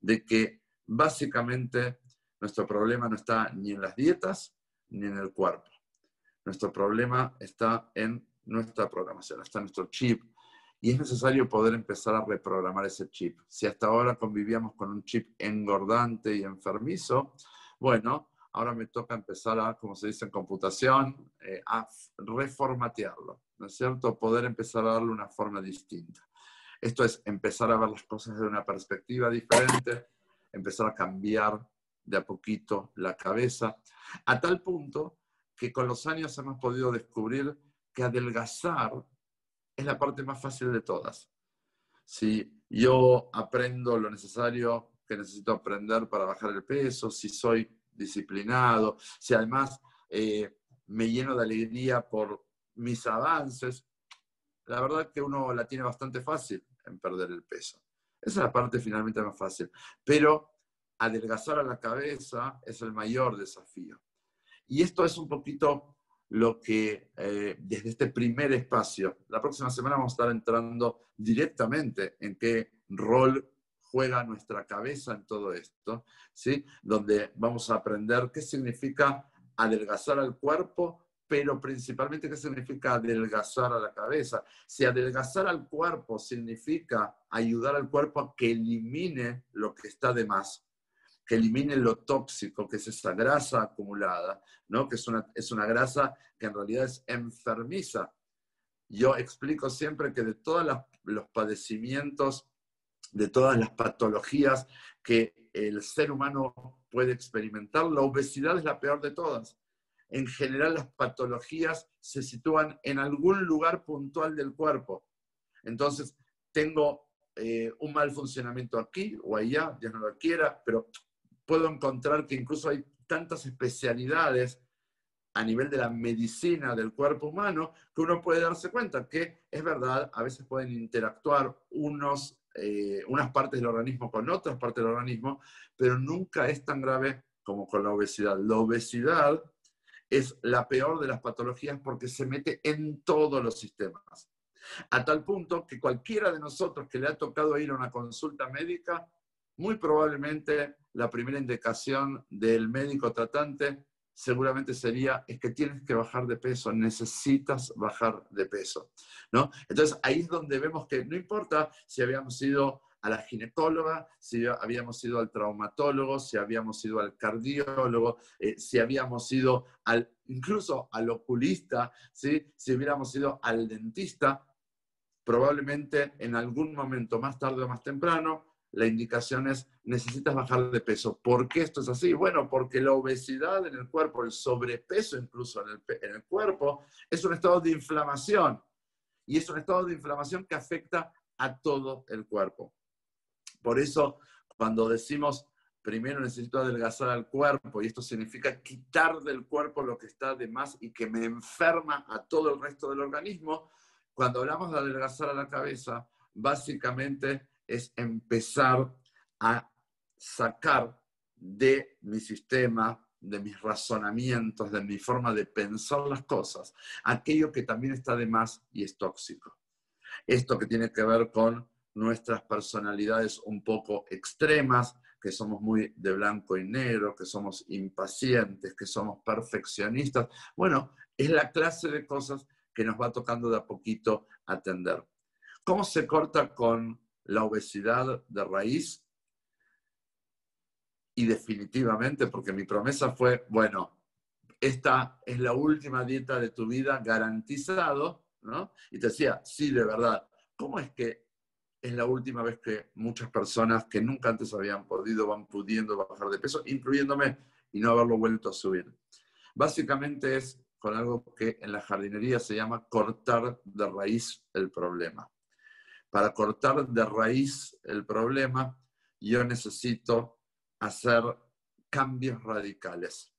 de que básicamente nuestro problema no está ni en las dietas ni en el cuerpo. Nuestro problema está en nuestra programación, está en nuestro chip. Y es necesario poder empezar a reprogramar ese chip. Si hasta ahora convivíamos con un chip engordante y enfermizo, bueno, ahora me toca empezar a, como se dice en computación, eh, a reformatearlo, ¿no es cierto? Poder empezar a darle una forma distinta. Esto es empezar a ver las cosas de una perspectiva diferente, empezar a cambiar de a poquito la cabeza, a tal punto que con los años hemos podido descubrir que adelgazar es la parte más fácil de todas. Si yo aprendo lo necesario que necesito aprender para bajar el peso, si soy disciplinado, si además eh, me lleno de alegría por mis avances, la verdad que uno la tiene bastante fácil en perder el peso. Esa es la parte finalmente más fácil. Pero adelgazar a la cabeza es el mayor desafío. Y esto es un poquito lo que eh, desde este primer espacio, la próxima semana vamos a estar entrando directamente en qué rol juega nuestra cabeza en todo esto, ¿sí? Donde vamos a aprender qué significa adelgazar al cuerpo, pero principalmente qué significa adelgazar a la cabeza. Si adelgazar al cuerpo significa ayudar al cuerpo a que elimine lo que está de más, que elimine lo tóxico, que es esa grasa acumulada, ¿no? que es una, es una grasa que en realidad es enfermiza. yo explico siempre que de todos los padecimientos, de todas las patologías que el ser humano puede experimentar, la obesidad es la peor de todas. En general, las patologías se sitúan en algún lugar puntual del cuerpo. Entonces, tengo eh, un mal funcionamiento aquí o allá, Dios no lo quiera, pero puedo encontrar que incluso hay tantas especialidades a nivel de la medicina del cuerpo humano que uno puede darse cuenta que es verdad, a veces pueden interactuar unos, eh, unas partes del organismo con otras partes del organismo, pero nunca es tan grave como con la obesidad. La obesidad es la peor de las patologías porque se mete en todos los sistemas. A tal punto que cualquiera de nosotros que le ha tocado ir a una consulta médica, muy probablemente la primera indicación del médico tratante seguramente sería, es que tienes que bajar de peso, necesitas bajar de peso, ¿no? Entonces ahí es donde vemos que no importa si habíamos ido a la ginecóloga, si habíamos ido al traumatólogo, si habíamos ido al cardiólogo, eh, si habíamos ido al, incluso al oculista, ¿sí? si hubiéramos ido al dentista, probablemente en algún momento más tarde o más temprano la indicación es necesitas bajar de peso. ¿Por qué esto es así? Bueno, porque la obesidad en el cuerpo, el sobrepeso incluso en en el cuerpo, es un estado de inflamación. Y es un estado de inflamación que afecta a todo el cuerpo. Por eso, cuando decimos primero necesito adelgazar al cuerpo, y esto significa quitar del cuerpo lo que está de más y que me enferma a todo el resto del organismo, cuando hablamos de adelgazar a la cabeza, básicamente es empezar a sacar de mi sistema, de mis razonamientos, de mi forma de pensar las cosas, aquello que también está de más y es tóxico. Esto que tiene que ver con nuestras personalidades un poco extremas, que somos muy de blanco y negro, que somos impacientes, que somos perfeccionistas. Bueno, es la clase de cosas que nos va tocando de a poquito atender. ¿Cómo se corta con la obesidad de raíz. Y definitivamente, porque mi promesa fue, bueno, esta es la última dieta de tu vida garantizado, ¿no? Y te decía, sí, de verdad, ¿cómo es que es la última vez que muchas personas que nunca antes habían podido van pudiendo bajar de peso, incluyéndome, y no haberlo vuelto a subir? Básicamente es con algo que en la jardinería se llama cortar de raíz el problema para cortar de raíz el problema, yo necesito hacer cambios radicales.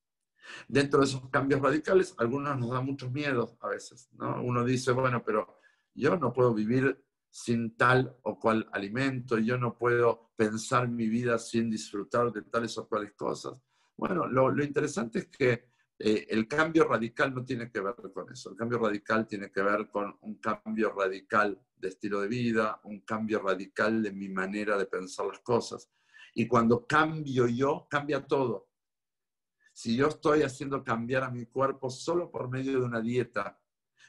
Dentro de esos cambios radicales, algunos nos dan muchos miedos a veces, ¿no? Uno dice, bueno, pero yo no puedo vivir sin tal o cual alimento, yo no puedo pensar mi vida sin disfrutar de tales o cuales cosas. Bueno, lo, lo interesante es que eh, el cambio radical no tiene que ver con eso. El cambio radical tiene que ver con un cambio radical de estilo de vida, un cambio radical de mi manera de pensar las cosas. Y cuando cambio yo, cambia todo. Si yo estoy haciendo cambiar a mi cuerpo solo por medio de una dieta,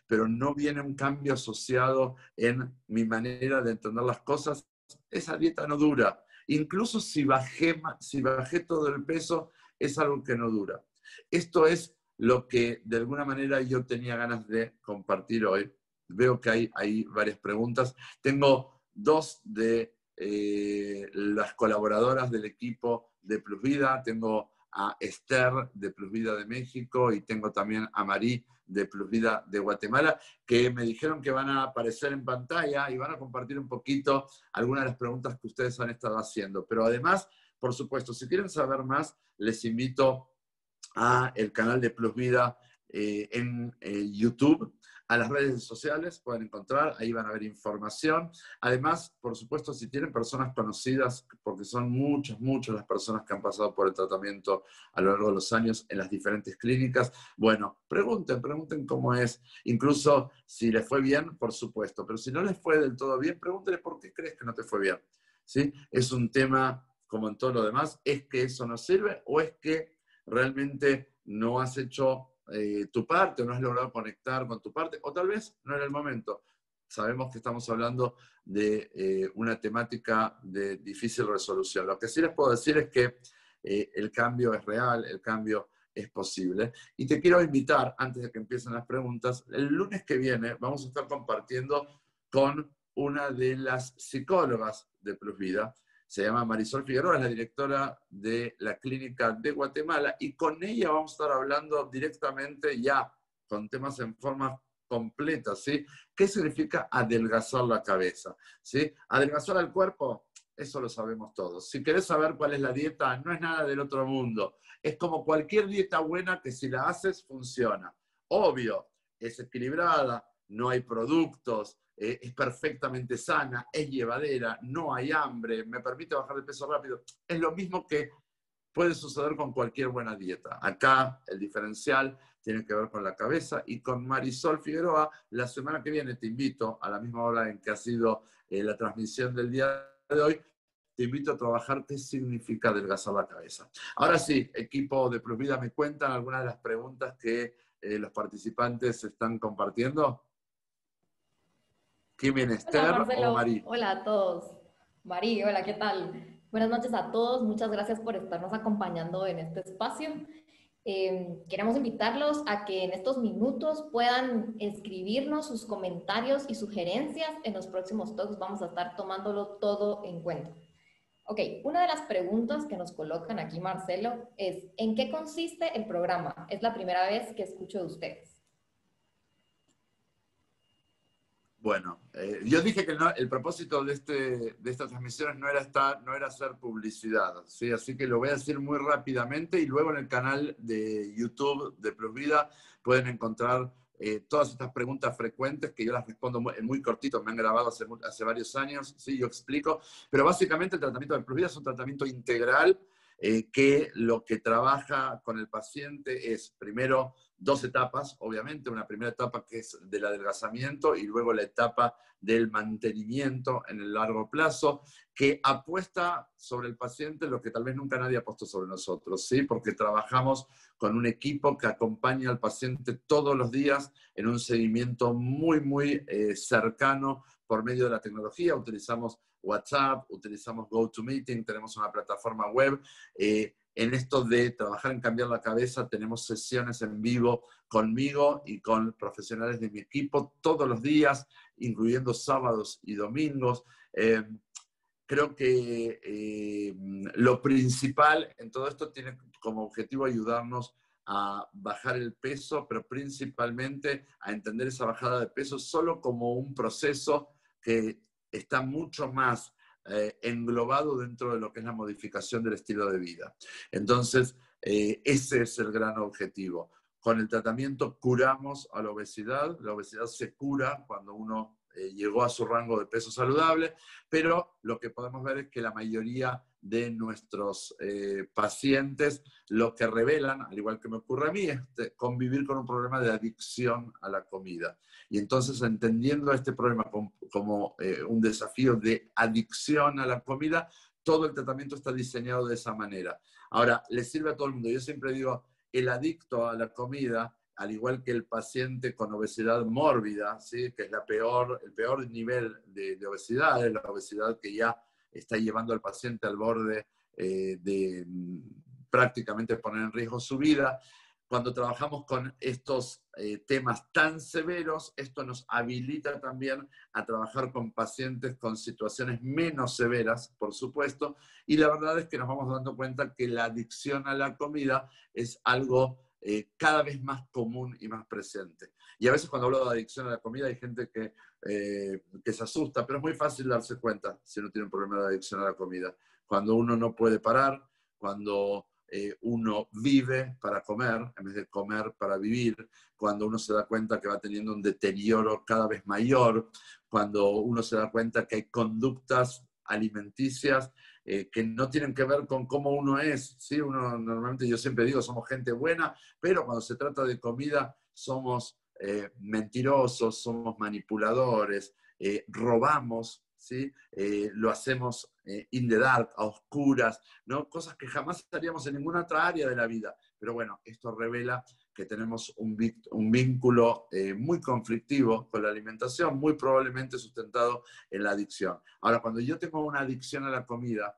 pero no viene un cambio asociado en mi manera de entender las cosas, esa dieta no dura. Incluso si bajé, si bajé todo el peso, es algo que no dura. Esto es lo que de alguna manera yo tenía ganas de compartir hoy. Veo que hay, hay varias preguntas. Tengo dos de eh, las colaboradoras del equipo de Plus Vida. Tengo a Esther de Plus Vida de México y tengo también a Marí de Plus Vida de Guatemala, que me dijeron que van a aparecer en pantalla y van a compartir un poquito algunas de las preguntas que ustedes han estado haciendo. Pero además, por supuesto, si quieren saber más, les invito a el canal de Plus Vida eh, en eh, YouTube, a las redes sociales, pueden encontrar, ahí van a ver información. Además, por supuesto, si tienen personas conocidas, porque son muchas, muchas las personas que han pasado por el tratamiento a lo largo de los años en las diferentes clínicas, bueno, pregunten, pregunten cómo es. Incluso si les fue bien, por supuesto, pero si no les fue del todo bien, pregúntele por qué crees que no te fue bien. ¿Sí? Es un tema, como en todo lo demás, ¿es que eso no sirve o es que realmente no has hecho eh, tu parte, no has logrado conectar con tu parte, o tal vez no era el momento. Sabemos que estamos hablando de eh, una temática de difícil resolución. Lo que sí les puedo decir es que eh, el cambio es real, el cambio es posible. Y te quiero invitar, antes de que empiecen las preguntas, el lunes que viene vamos a estar compartiendo con una de las psicólogas de Plus Vida. Se llama Marisol Figueroa, es la directora de la clínica de Guatemala y con ella vamos a estar hablando directamente ya con temas en forma completa, ¿sí? ¿Qué significa adelgazar la cabeza? ¿Sí? Adelgazar el cuerpo, eso lo sabemos todos. Si querés saber cuál es la dieta, no es nada del otro mundo. Es como cualquier dieta buena que si la haces funciona. Obvio, es equilibrada, no hay productos, eh, es perfectamente sana, es llevadera, no hay hambre, me permite bajar de peso rápido. Es lo mismo que puede suceder con cualquier buena dieta. Acá el diferencial tiene que ver con la cabeza y con Marisol Figueroa. La semana que viene te invito, a la misma hora en que ha sido eh, la transmisión del día de hoy, te invito a trabajar qué significa adelgazar la cabeza. Ahora sí, equipo de Provida, ¿me cuentan algunas de las preguntas que eh, los participantes están compartiendo? ¿Quién viene, Esther o Marí? Hola a todos. Marí, hola, ¿qué tal? Buenas noches a todos. Muchas gracias por estarnos acompañando en este espacio. Eh, queremos invitarlos a que en estos minutos puedan escribirnos sus comentarios y sugerencias. En los próximos talks vamos a estar tomándolo todo en cuenta. Ok, una de las preguntas que nos colocan aquí, Marcelo, es ¿en qué consiste el programa? Es la primera vez que escucho de ustedes. Bueno, eh, yo dije que el propósito de, este, de estas transmisiones no era, estar, no era hacer publicidad, ¿sí? así que lo voy a decir muy rápidamente y luego en el canal de YouTube de Vida pueden encontrar eh, todas estas preguntas frecuentes que yo las respondo muy, muy cortito, me han grabado hace, varios años, sí, yo explico, pero básicamente el tratamiento de Vida es un tratamiento integral eh, que lo que trabaja con el paciente es primero dos etapas, obviamente, una primera etapa que es del adelgazamiento y luego la etapa del mantenimiento en el largo plazo, que apuesta sobre el paciente lo que tal vez nunca nadie ha puesto sobre nosotros, ¿sí? Porque trabajamos con un equipo que acompaña al paciente todos los días en un seguimiento muy, muy eh, cercano por medio de la tecnología. Utilizamos WhatsApp, utilizamos GoToMeeting, tenemos una plataforma web. Eh, en esto de trabajar en cambiar la cabeza, tenemos sesiones en vivo conmigo y con profesionales de mi equipo todos los días, incluyendo sábados y domingos. Eh, creo que eh, lo principal en todo esto tiene como objetivo ayudarnos a bajar el peso, pero principalmente a entender esa bajada de peso solo como un proceso que está mucho más eh, englobado dentro de lo que es la modificación del estilo de vida. Entonces, eh, ese es el gran objetivo. Con el tratamiento curamos a la obesidad, la obesidad se cura cuando uno eh, llegó a su rango de peso saludable, pero lo que podemos ver es que la mayoría de nuestros eh, pacientes lo que revelan, al igual que me ocurre a mí, es convivir con un problema de adicción a la comida. Y entonces, entendiendo este problema como, eh, un desafío de adicción a la comida, todo el tratamiento está diseñado de esa manera. Ahora, le sirve a todo el mundo. Yo siempre digo, el adicto a la comida al igual que el paciente con obesidad mórbida, ¿sí? que es la peor, el peor nivel de, obesidad, es la obesidad que ya está llevando al paciente al borde eh, de mm, prácticamente poner en riesgo su vida. Cuando trabajamos con estos eh, temas tan severos, esto nos habilita también a trabajar con pacientes con situaciones menos severas, por supuesto, y la verdad es que nos vamos dando cuenta que la adicción a la comida es algo eh, cada vez más común y más presente. Y a veces cuando hablo de adicción a la comida hay gente que, eh, que se asusta, pero es muy fácil darse cuenta si uno tiene un problema de adicción a la comida. Cuando uno no puede parar, cuando eh, uno vive para comer en vez de comer para vivir, cuando uno se da cuenta que va teniendo un deterioro cada vez mayor, cuando uno se da cuenta que hay conductas alimenticias eh, que no tienen que ver con cómo uno es. ¿sí? Uno, normalmente yo siempre digo, somos gente buena, pero cuando se trata de comida somos eh, mentirosos, somos manipuladores, eh, robamos, ¿sí? lo hacemos in the dark, a oscuras, ¿no? cosas que jamás haríamos en ninguna otra área de la vida. Pero bueno, esto revela que tenemos un, un vínculo muy conflictivo con la alimentación, muy probablemente sustentado en la adicción. Ahora, cuando yo tengo una adicción a la comida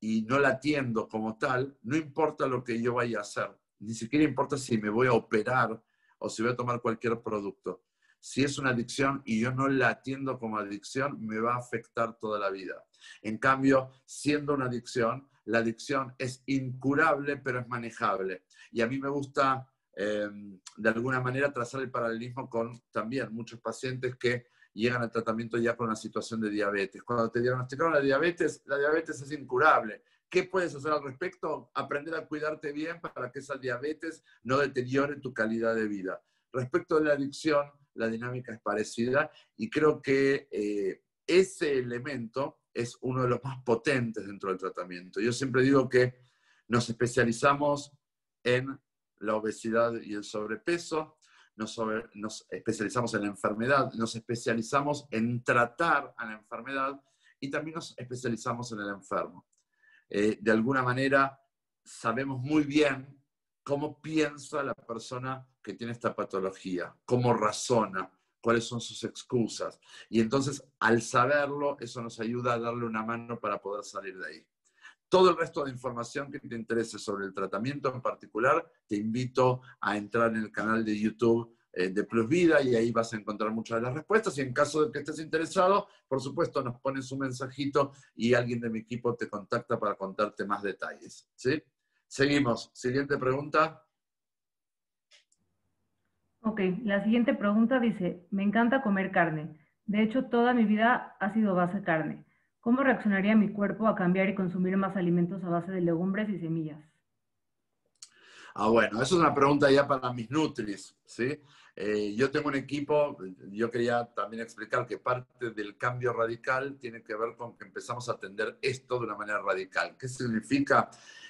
y no la atiendo como tal, no importa lo que yo vaya a hacer, ni siquiera importa si me voy a operar o si voy a tomar cualquier producto. Si es una adicción y yo no la atiendo como adicción, me va a afectar toda la vida. En cambio, siendo una adicción, la adicción es incurable, pero es manejable. Y a mí me gusta, eh, de alguna manera, trazar el paralelismo con también muchos pacientes que llegan al tratamiento ya con una situación de diabetes. Cuando te diagnosticaron la diabetes, la diabetes es incurable. ¿Qué puedes hacer al respecto? Aprender a cuidarte bien para que esa diabetes no deteriore tu calidad de vida. Respecto de la adicción, la dinámica es parecida y creo que eh, ese elemento es uno de los más potentes dentro del tratamiento. Yo siempre digo que nos especializamos en la obesidad y el sobrepeso, nos, especializamos en la enfermedad, nos especializamos en tratar a la enfermedad y también nos especializamos en el enfermo. Eh, de alguna manera, sabemos muy bien cómo piensa la persona que tiene esta patología, cómo razona, cuáles son sus excusas. Y entonces, al saberlo, eso nos ayuda a darle una mano para poder salir de ahí. Todo el resto de información que te interese sobre el tratamiento en particular, te invito a entrar en el canal de YouTube de Plus Vida y ahí vas a encontrar muchas de las respuestas. Y en caso de que estés interesado, por supuesto, nos pones un mensajito y alguien de mi equipo te contacta para contarte más detalles. ¿sí? Seguimos. Siguiente pregunta. Ok, la siguiente pregunta dice, me encanta comer carne. De hecho, toda mi vida ha sido base carne. ¿Cómo reaccionaría mi cuerpo a cambiar y consumir más alimentos a base de legumbres y semillas? Ah, bueno, eso es una pregunta ya para mis Nutris, ¿sí? Eh, yo tengo un equipo, yo quería también explicar que parte del cambio radical tiene que ver con que empezamos a atender esto de una manera radical. ¿Qué significa?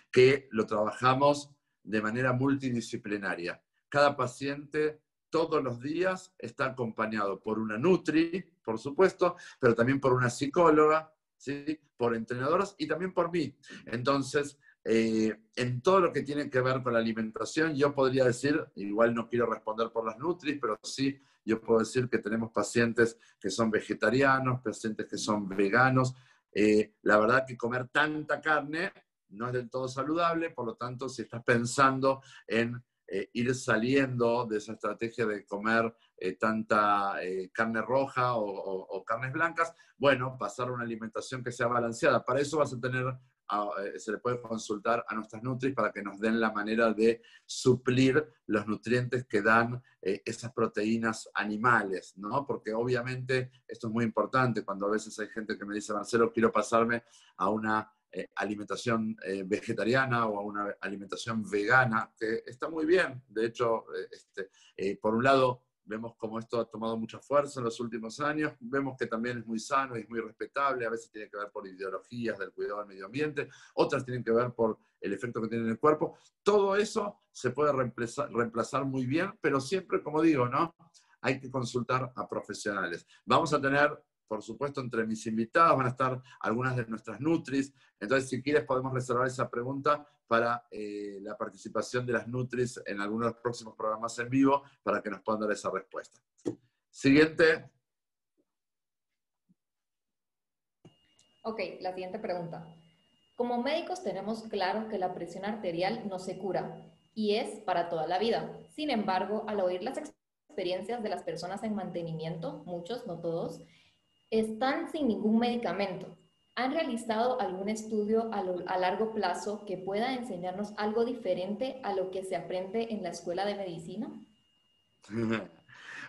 Que lo trabajamos de manera multidisciplinaria. Cada paciente todos los días está acompañado por una Nutri, por supuesto, pero también por una psicóloga, ¿sí? por entrenadoras y también por mí. Entonces, eh, en todo lo que tiene que ver con la alimentación, yo podría decir, igual no quiero responder por las Nutris, pero sí, yo puedo decir que tenemos pacientes que son vegetarianos, pacientes que son veganos. Eh, la verdad que comer tanta carne no es del todo saludable, por lo tanto, si estás pensando en eh, ir saliendo de esa estrategia de comer tanta carne roja o, carnes blancas, bueno, pasar a una alimentación que sea balanceada. Para eso vas a tener, se le puede consultar a nuestras Nutris para que nos den la manera de suplir los nutrientes que dan esas proteínas animales, ¿no? Porque obviamente esto es muy importante cuando a veces hay gente que me dice, Marcelo, quiero pasarme a una eh, alimentación eh, vegetariana o a una alimentación vegana, que está muy bien. De hecho, eh, este, por un lado, vemos cómo esto ha tomado mucha fuerza en los últimos años, vemos que también es muy sano y es muy respetable, a veces tiene que ver por ideologías del cuidado del medio ambiente, otras tienen que ver por el efecto que tiene en el cuerpo. Todo eso se puede reemplazar, reemplazar muy bien, pero siempre, como digo, ¿no? Hay que consultar a profesionales. Vamos a tener por supuesto, entre mis invitados van a estar algunas de nuestras Nutris. Entonces, si quieres, podemos reservar esa pregunta para eh, la participación de las Nutris en algunos de los próximos programas en vivo para que nos puedan dar esa respuesta. Siguiente. Ok, la siguiente pregunta. Como médicos tenemos claro que la presión arterial no se cura y es para toda la vida. Sin embargo, al oír las experiencias de las personas en mantenimiento, muchos, no todos, están sin ningún medicamento. ¿Han realizado algún estudio a, largo plazo que pueda enseñarnos algo diferente a lo que se aprende en la escuela de medicina?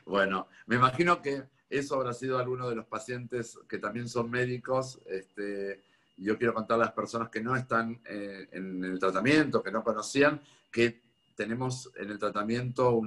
bueno, me imagino que eso habrá sido alguno de los pacientes que también son médicos. Este, yo quiero contar a las personas que no están eh, en el tratamiento, que no conocían, que tenemos en el tratamiento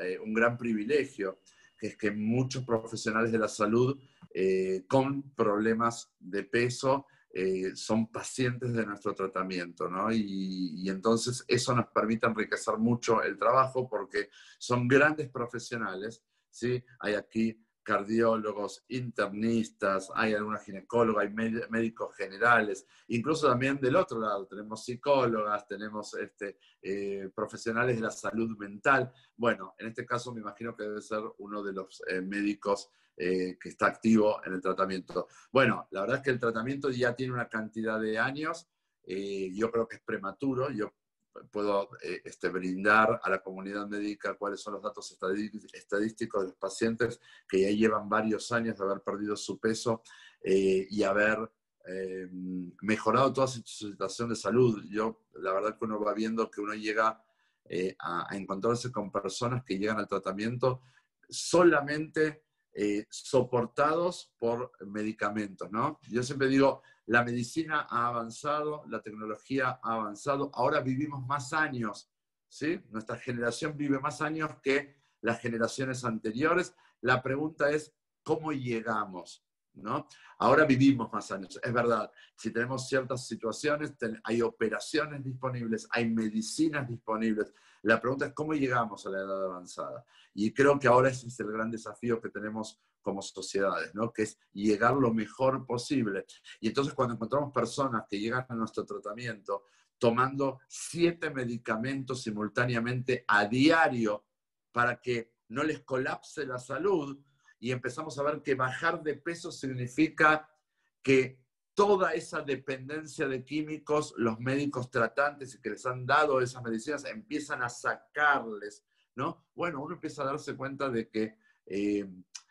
eh, un gran privilegio, que es que muchos profesionales de la salud eh, con problemas de peso eh, son pacientes de nuestro tratamiento, ¿no? Y, entonces eso nos permite enriquecer mucho el trabajo porque son grandes profesionales, ¿sí? Hay aquí cardiólogos, internistas, hay algunas ginecólogas, hay médicos generales, incluso también del otro lado tenemos psicólogas, tenemos este, eh, profesionales de la salud mental. Bueno, en este caso me imagino que debe ser uno de los médicos eh, que está activo en el tratamiento. Bueno, la verdad es que el tratamiento ya tiene una cantidad de años, eh, yo creo que es prematuro, yo puedo eh, este, brindar a la comunidad médica cuáles son los datos estadísticos de los pacientes que ya llevan varios años de haber perdido su peso eh, y haber eh, mejorado toda su situación de salud. Yo, la verdad que uno va viendo que uno llega a, a, encontrarse con personas que llegan al tratamiento solamente soportados por medicamentos, ¿no? Yo siempre digo, la medicina ha avanzado, la tecnología ha avanzado, ahora vivimos más años, ¿sí? Nuestra generación vive más años que las generaciones anteriores. La pregunta es, ¿cómo llegamos? ¿No? Ahora vivimos más años, es verdad. Si tenemos ciertas situaciones, hay operaciones disponibles, hay medicinas disponibles. La pregunta es cómo llegamos a la edad avanzada. Y creo que ahora ese es el gran desafío que tenemos como sociedades, ¿no? que es llegar lo mejor posible. Y entonces cuando encontramos personas que llegan a nuestro tratamiento tomando siete medicamentos simultáneamente a diario para que no les colapse la salud, y empezamos a ver que bajar de peso significa que toda esa dependencia de químicos, los médicos tratantes que les han dado esas medicinas empiezan a sacarles, ¿no? Bueno, uno empieza a darse cuenta de que eh,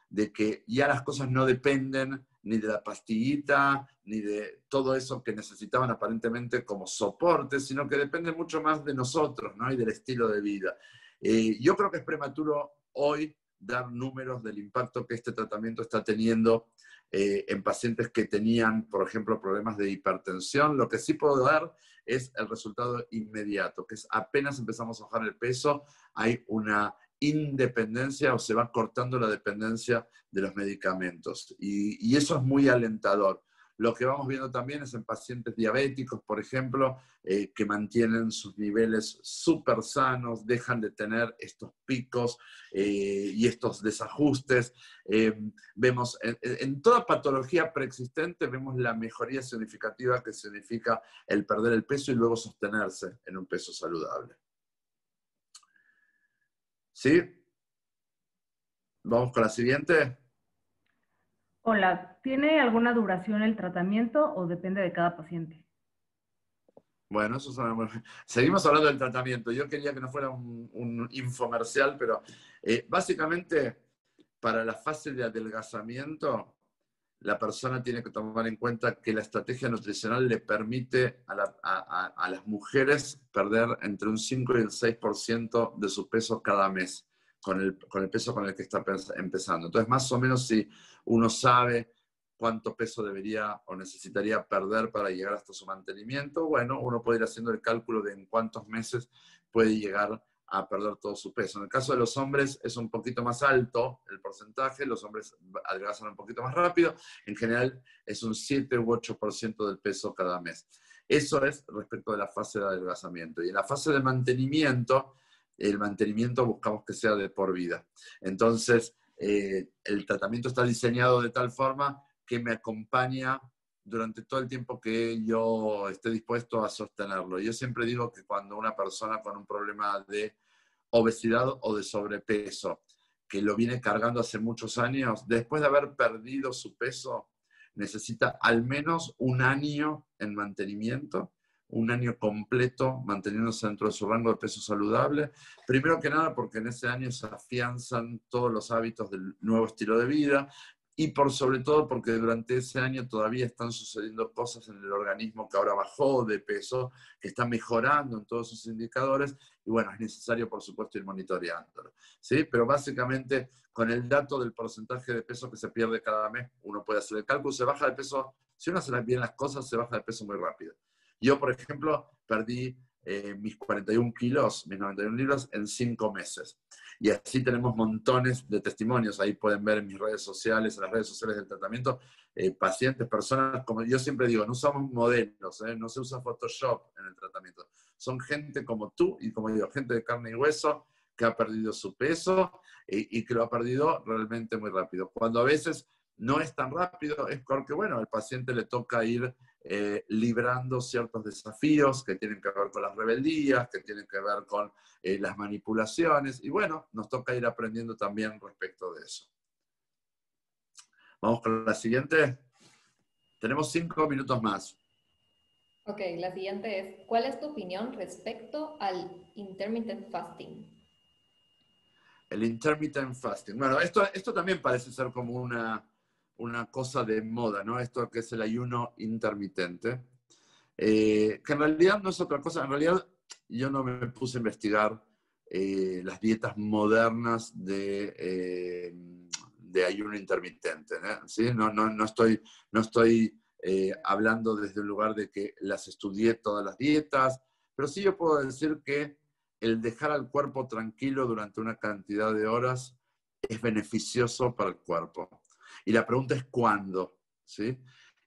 de que ya las cosas no dependen ni de la pastillita, ni de todo eso que necesitaban aparentemente como soporte, sino que depende mucho más de nosotros ¿no? y del estilo de vida. Eh, yo creo que es prematuro hoy dar números del impacto que este tratamiento está teniendo eh, en pacientes que tenían, por ejemplo, problemas de hipertensión. Lo que sí puedo dar es el resultado inmediato, que es apenas empezamos a bajar el peso, hay una independencia o se va cortando la dependencia de los medicamentos. Y, eso es muy alentador. Lo que vamos viendo también es en pacientes diabéticos, por ejemplo, eh, que mantienen sus niveles súper sanos, dejan de tener estos picos eh, y estos desajustes. Eh, vemos en, en, toda patología preexistente, vemos la mejoría significativa que significa el perder el peso y luego sostenerse en un peso saludable. ¿Sí? Vamos con la siguiente. Hola, ¿tiene alguna duración el tratamiento o depende de cada paciente? Bueno, eso es Seguimos hablando del tratamiento. Yo quería que no fuera un, infomercial, pero eh, básicamente para la fase de adelgazamiento, la persona tiene que tomar en cuenta que la estrategia nutricional le permite a, las mujeres perder entre un 5 y el 6% de su peso cada mes con el, con el peso con el que está empezando. Entonces, más o menos si uno sabe cuánto peso debería o necesitaría perder para llegar hasta su mantenimiento, bueno, uno puede ir haciendo el cálculo de en cuántos meses puede llegar a perder todo su peso. En el caso de los hombres es un poquito más alto el porcentaje, los hombres adelgazan un poquito más rápido, en general es un 7 u 8% del peso cada mes. Eso es respecto de la fase de adelgazamiento. Y en la fase de mantenimiento, el mantenimiento buscamos que sea de por vida. Entonces, eh, el tratamiento está diseñado de tal forma que me acompaña durante todo el tiempo que yo esté dispuesto a sostenerlo. Yo siempre digo que cuando una persona con un problema de obesidad o de sobrepeso, que lo viene cargando hace muchos años, después de haber perdido su peso, necesita al menos un año en mantenimiento, un año completo manteniéndose dentro de su rango de peso saludable. Primero que nada porque en ese año se afianzan todos los hábitos del nuevo estilo de vida, y por sobre todo porque durante ese año todavía están sucediendo cosas en el organismo que ahora bajó de peso, que está mejorando en todos sus indicadores y bueno, es necesario por supuesto ir monitoreándolo. ¿sí? Pero básicamente con el dato del porcentaje de peso que se pierde cada mes, uno puede hacer el cálculo, se baja de peso, si uno hace bien las cosas, se baja de peso muy rápido. Yo, por ejemplo, perdí eh, mis 41 kilos, mis 91 libras en 5 meses. Y así tenemos montones de testimonios. Ahí pueden ver en mis redes sociales, en las redes sociales del tratamiento, eh, pacientes, personas, como yo siempre digo, no usamos modelos, ¿eh? no se usa Photoshop en el tratamiento. Son gente como tú y como digo, gente de carne y hueso que ha perdido su peso y, y que lo ha perdido realmente muy rápido. Cuando a veces no es tan rápido, es porque, bueno, al paciente le toca ir eh, librando ciertos desafíos que tienen que ver con las rebeldías, que tienen que ver con eh, las manipulaciones, y bueno, nos toca ir aprendiendo también respecto de eso. Vamos con la siguiente. Tenemos cinco minutos más. Ok, la siguiente es, ¿cuál es tu opinión respecto al intermittent fasting? El intermittent fasting. Bueno, esto, esto también parece ser como una, una cosa de moda, ¿no? Esto que es el ayuno intermitente, eh, que en realidad no es otra cosa, en realidad yo no me puse a investigar eh, las dietas modernas de, eh, de ayuno intermitente, ¿sí? No, no, no estoy, no estoy hablando desde el lugar de que las estudié todas las dietas, pero sí yo puedo decir que el dejar al cuerpo tranquilo durante una cantidad de horas es beneficioso para el cuerpo. Y la pregunta es cuándo, ¿sí?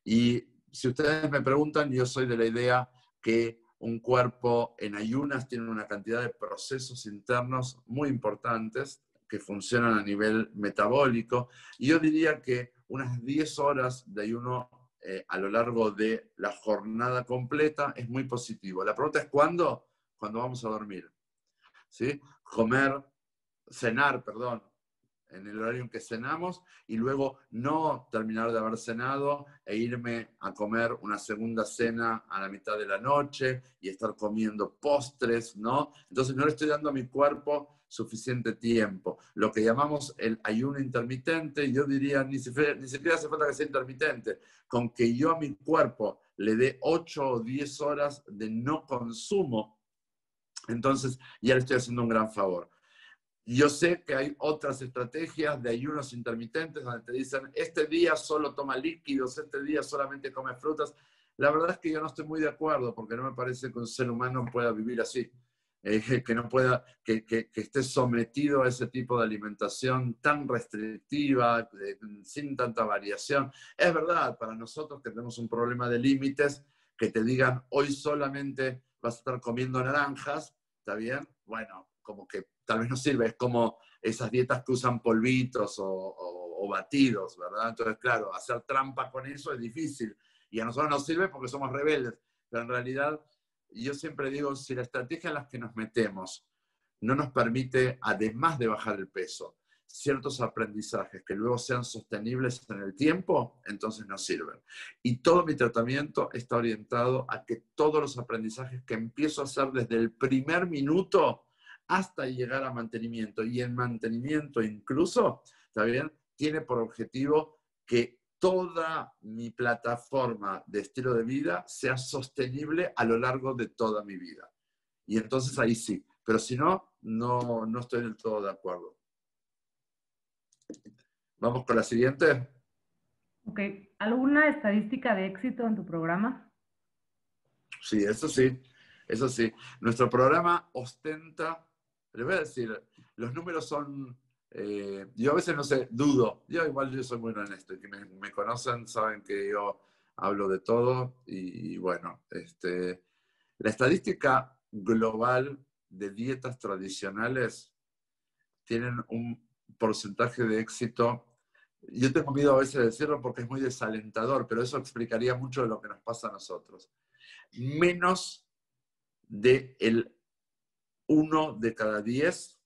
Y si ustedes me preguntan, yo soy de la idea que un cuerpo en ayunas tiene una cantidad de procesos internos muy importantes que funcionan a nivel metabólico. Y yo diría que unas 10 horas de ayuno eh, a lo largo de la jornada completa es muy positivo. La pregunta es cuándo, cuando vamos a dormir. ¿Sí? Comer, cenar, perdón, en el horario en que cenamos y luego no terminar de haber cenado e irme a comer una segunda cena a la mitad de la noche y estar comiendo postres, ¿no? Entonces no le estoy dando a mi cuerpo suficiente tiempo. Lo que llamamos el ayuno intermitente, yo diría, ni siquiera, ni siquiera hace falta que sea intermitente, con que yo a mi cuerpo le dé 8 o 10 horas de no consumo, entonces ya le estoy haciendo un gran favor. Yo sé que hay otras estrategias de ayunos intermitentes donde te dicen, este día solo toma líquidos, este día solamente come frutas. La verdad es que yo no estoy muy de acuerdo porque no me parece que un ser humano pueda vivir así, eh, que no pueda, que, que, esté sometido a ese tipo de alimentación tan restrictiva, sin tanta variación. Es verdad, para nosotros que tenemos un problema de límites, que te digan, hoy solamente vas a estar comiendo naranjas, ¿está bien? Bueno, como que tal vez no sirve, es como esas dietas que usan polvitos o, batidos, ¿verdad? Entonces, claro, hacer trampa con eso es difícil y a nosotros nos sirve porque somos rebeldes, pero en realidad yo siempre digo, si la estrategia en la que nos metemos no nos permite, además de bajar el peso, ciertos aprendizajes que luego sean sostenibles en el tiempo, entonces nos sirven. Y todo mi tratamiento está orientado a que todos los aprendizajes que empiezo a hacer desde el primer minuto hasta llegar a mantenimiento. Y el mantenimiento incluso, ¿está bien? Tiene por objetivo que toda mi plataforma de estilo de vida sea sostenible a lo largo de toda mi vida. Y entonces ahí sí. Pero si no, no, no estoy del todo de acuerdo. Vamos con la siguiente. Ok. ¿Alguna estadística de éxito en tu programa? Sí, eso sí. Eso sí. Nuestro programa ostenta les voy a decir, los números son, eh, yo a veces no sé, dudo, yo igual soy muy honesto, y que me, conocen saben que yo hablo de todo y, bueno, este, la estadística global de dietas tradicionales tienen un porcentaje de éxito. Yo tengo miedo a veces de decirlo porque es muy desalentador, pero eso explicaría mucho de lo que nos pasa a nosotros. Menos del el uno de cada diez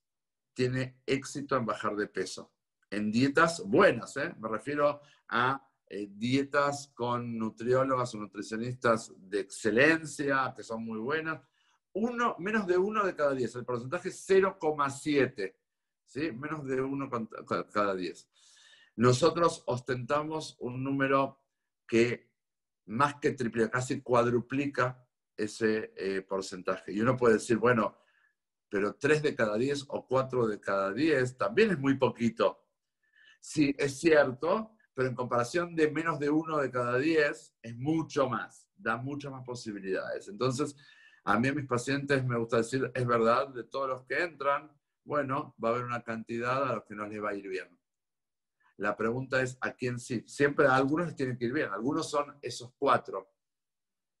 tiene éxito en bajar de peso. En dietas buenas, ¿eh? me refiero a eh, dietas con nutriólogas o nutricionistas de excelencia, que son muy buenas. Uno, menos de uno de cada diez, el porcentaje es 0,7, ¿sí? menos de uno cada diez. Nosotros ostentamos un número que más que triplica, casi cuadruplica ese eh, porcentaje. Y uno puede decir, bueno, pero 3 de cada 10 o 4 de cada 10 también es muy poquito. Sí, es cierto, pero en comparación de menos de 1 de cada 10 es mucho más, da muchas más posibilidades. Entonces, a mí a mis pacientes me gusta decir, es verdad, de todos los que entran, bueno, va a haber una cantidad a los que no les va a ir bien. La pregunta es, ¿a quién sí? Siempre a algunos les tienen que ir bien, algunos son esos cuatro.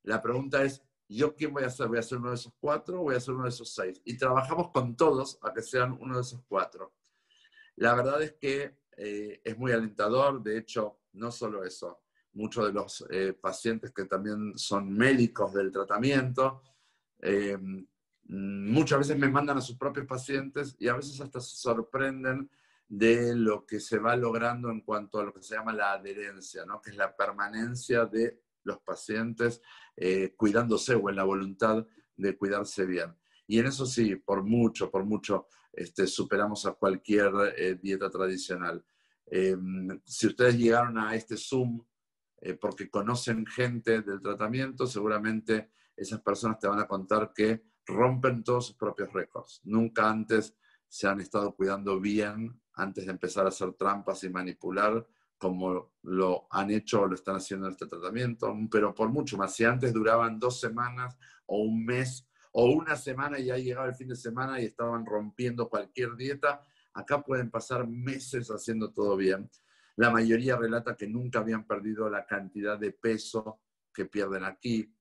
La pregunta es, ¿Yo quién voy a ser? ¿Voy a ser uno de esos cuatro voy a ser uno de esos seis? Y trabajamos con todos a que sean uno de esos cuatro. La verdad es que eh, es muy alentador, de hecho, no solo eso, muchos de los eh, pacientes que también son médicos del tratamiento, eh, muchas veces me mandan a sus propios pacientes y a veces hasta se sorprenden de lo que se va logrando en cuanto a lo que se llama la adherencia, ¿no? que es la permanencia de los pacientes eh, cuidándose o en la voluntad de cuidarse bien. Y en eso sí, por mucho, por mucho, este, superamos a cualquier eh, dieta tradicional. Em, si ustedes llegaron a este Zoom eh, porque conocen gente del tratamiento, seguramente esas personas te van a contar que rompen todos sus propios récords. Nunca antes se han estado cuidando bien antes de empezar a hacer trampas y manipular como lo han hecho o lo están haciendo en este tratamiento, pero por mucho más. Si antes duraban dos semanas o un mes o una semana y ya llegaba el fin de semana y estaban rompiendo cualquier dieta, acá pueden pasar meses haciendo todo bien. La mayoría relata que nunca habían perdido la cantidad de peso que pierden aquí.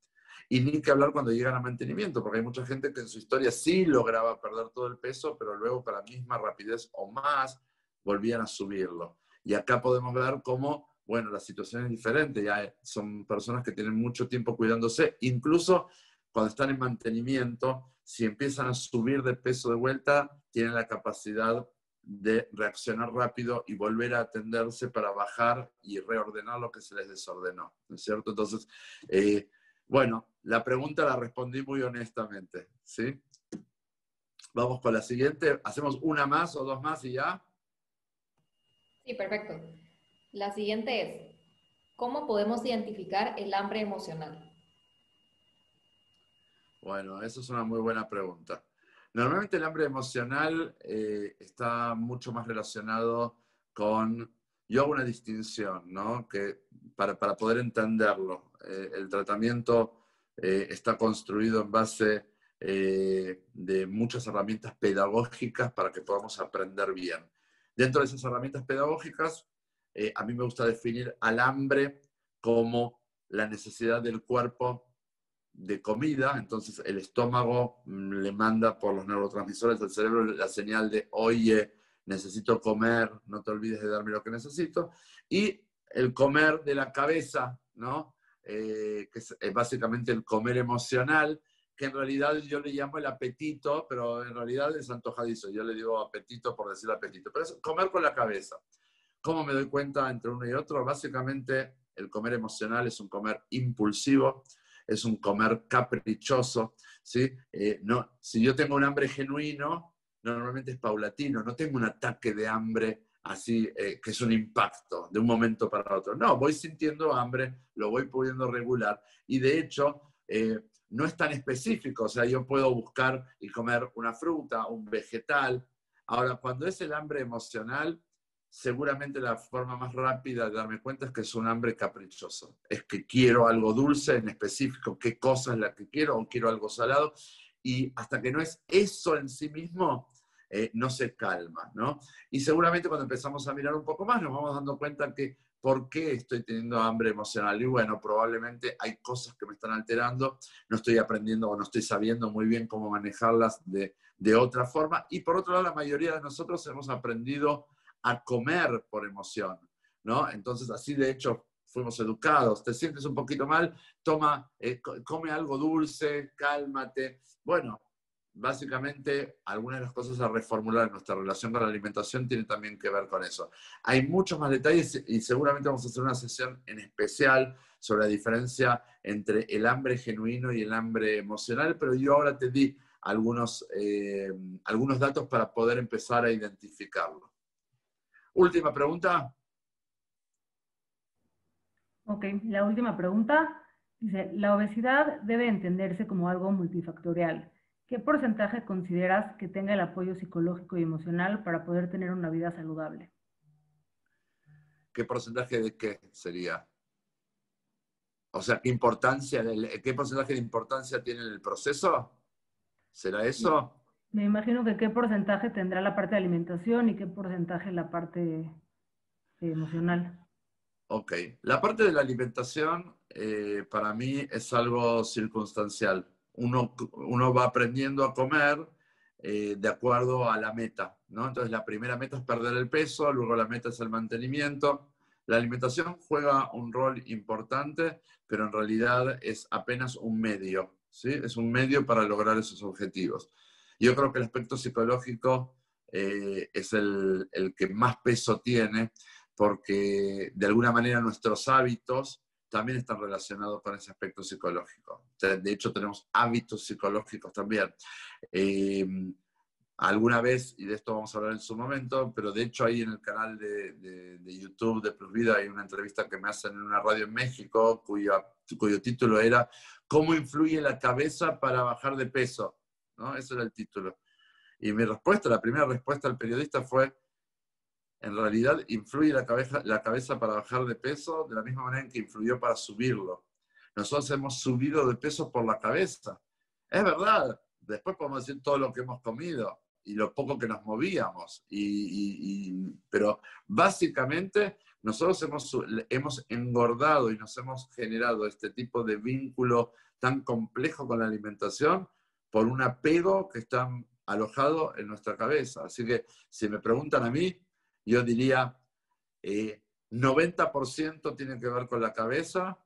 Y ni que hablar cuando llegan a mantenimiento, porque hay mucha gente que en su historia sí lograba perder todo el peso, pero luego con la misma rapidez o más volvían a subirlo. Y acá podemos ver cómo, bueno, la situación es diferente, ya son personas que tienen mucho tiempo cuidándose, incluso cuando están en mantenimiento, si empiezan a subir de peso de vuelta, tienen la capacidad de reaccionar rápido y volver a atenderse para bajar y reordenar lo que se les desordenó, ¿no es cierto? Entonces, eh, bueno, la pregunta la respondí muy honestamente, ¿sí? Vamos con la siguiente, hacemos una más o dos más y ya. Sí, perfecto. La siguiente es, ¿cómo podemos identificar el hambre emocional? Bueno, eso es una muy buena pregunta. Normalmente el hambre emocional eh, está mucho más relacionado con, yo hago una distinción, ¿no? Que para, poder entenderlo, eh, el tratamiento eh, está construido en base de muchas herramientas pedagógicas para que podamos aprender bien. Dentro de esas herramientas pedagógicas, a mí me gusta definir al hambre como la necesidad del cuerpo de comida, entonces el estómago mm, le manda por los neurotransmisores al cerebro la señal de, oye, necesito comer, no te olvides de darme lo que necesito, y el comer de la cabeza, ¿no? Eh, que es básicamente el comer emocional, que en realidad yo le llamo el apetito, pero en realidad es antojadizo, yo le digo apetito por decir apetito, pero es comer con la cabeza. ¿Cómo me doy cuenta entre uno y otro? Básicamente el comer emocional es un comer impulsivo, es un comer caprichoso, ¿sí? Eh, no, si yo tengo un hambre genuino, normalmente es paulatino, no tengo un ataque de hambre así, eh, que es un impacto de un momento para otro. No, voy sintiendo hambre, lo voy pudiendo regular y de hecho eh, no es tan específico, o sea, yo puedo buscar y comer una fruta, un vegetal. Ahora, cuando es el hambre emocional, seguramente la forma más rápida de darme cuenta es que es un hambre caprichoso. Es que quiero algo dulce en específico, qué cosa es la que quiero, o quiero algo salado. Y hasta que no es eso en sí mismo, eh, no se calma, ¿no? Y seguramente cuando empezamos a mirar un poco más, nos vamos dando cuenta que ¿por qué estoy teniendo hambre emocional? Y bueno, probablemente hay cosas que me están alterando, no estoy aprendiendo o no estoy sabiendo muy bien cómo manejarlas de, de otra forma. Y por otro lado, la mayoría de nosotros hemos aprendido a comer por emoción, ¿no? Entonces, así de hecho fuimos educados. Te sientes un poquito mal, toma, eh, come algo dulce, cálmate. Bueno, básicamente algunas de las cosas a reformular en nuestra relación con la alimentación tienen también que ver con eso. Hay muchos más detalles y seguramente vamos a hacer una sesión en especial sobre la diferencia entre el hambre genuino y el hambre emocional, pero yo ahora te di algunos, eh, algunos datos para poder empezar a identificarlo. Última pregunta. Ok, la última pregunta dice, la obesidad debe entenderse como algo multifactorial. ¿Qué porcentaje consideras que tenga el apoyo psicológico y emocional para poder tener una vida saludable? ¿Qué porcentaje de qué sería? O sea, ¿qué importancia, qué porcentaje de importancia tiene el proceso? ¿Será eso? Me imagino que qué porcentaje tendrá la parte de alimentación y qué porcentaje la parte emocional. Ok, la parte de la alimentación eh, para mí es algo circunstancial. Uno, uno va aprendiendo a comer eh, de acuerdo a la meta, ¿no? Entonces la primera meta es perder el peso, luego la meta es el mantenimiento. La alimentación juega un rol importante, pero en realidad es apenas un medio, ¿sí? Es un medio para lograr esos objetivos. Yo creo que el aspecto psicológico eh, es el, el, que más peso tiene porque de alguna manera nuestros hábitos también están relacionados con ese aspecto psicológico. De hecho, tenemos hábitos psicológicos también. Eh, alguna vez, y de esto vamos a hablar en su momento, pero de hecho ahí en el canal de, YouTube de Plus Vida hay una entrevista que me hacen en una radio en México cuyo, título era ¿Cómo influye la cabeza para bajar de peso? ¿No? Ese era el título. Y mi respuesta, la primera respuesta al periodista fue, en realidad influye la cabeza, la cabeza para bajar de peso de la misma manera en que influyó para subirlo. Nosotros hemos subido de peso por la cabeza. Es verdad, después podemos decir todo lo que hemos comido, y lo poco que nos movíamos. Y, pero básicamente nosotros hemos, hemos engordado y nos hemos generado este tipo de vínculo tan complejo con la alimentación por un apego que está alojado en nuestra cabeza. Así que si me preguntan a mí, yo diría eh, 90% tiene que ver con la cabeza,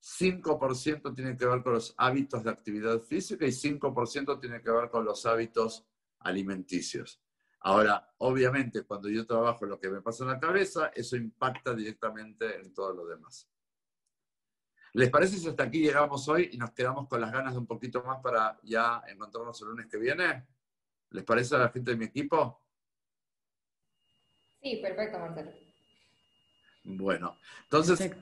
5% tiene que ver con los hábitos de actividad física y 5% tiene que ver con los hábitos alimenticios. Ahora, obviamente, cuando yo trabajo lo que me pasa en la cabeza, eso impacta directamente en todo lo demás. ¿Les parece si hasta aquí llegamos hoy y nos quedamos con las ganas de un poquito más para ya encontrarnos el lunes que viene? ¿Les parece a la gente de mi equipo? Sí, perfecto, Marcelo. Bueno, entonces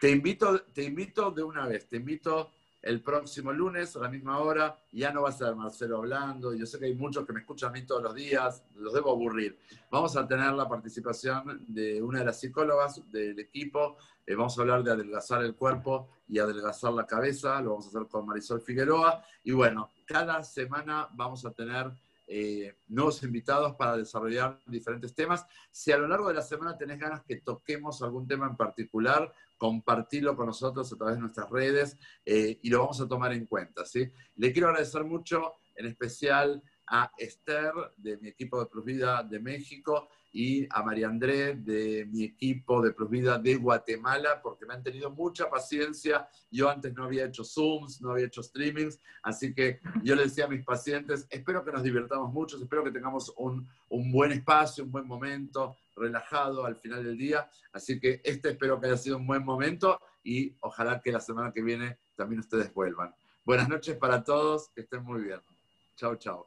te invito, te invito de una vez, te invito el próximo lunes a la misma hora. Ya no va a ser Marcelo hablando. Yo sé que hay muchos que me escuchan a mí todos los días. Los debo aburrir. Vamos a tener la participación de una de las psicólogas del equipo. Eh, vamos a hablar de adelgazar el cuerpo y adelgazar la cabeza. Lo vamos a hacer con Marisol Figueroa. Y bueno, cada semana vamos a tener eh, nuevos invitados para desarrollar diferentes temas. Si a lo largo de la semana tenés ganas que toquemos algún tema en particular, compartirlo con nosotros a través de nuestras redes eh, y lo vamos a tomar en cuenta. ¿sí? Le quiero agradecer mucho, en especial a Esther de mi equipo de Plus Vida de México y a María André de mi equipo de Plus Vida de Guatemala, porque me han tenido mucha paciencia. Yo antes no había hecho Zooms, no había hecho streamings, así que yo le decía a mis pacientes, espero que nos divirtamos mucho, espero que tengamos un, un buen espacio, un buen momento, relajado al final del día. Así que este espero que haya sido un buen momento y ojalá que la semana que viene también ustedes vuelvan. Buenas noches para todos, que estén muy bien. Chao, chao.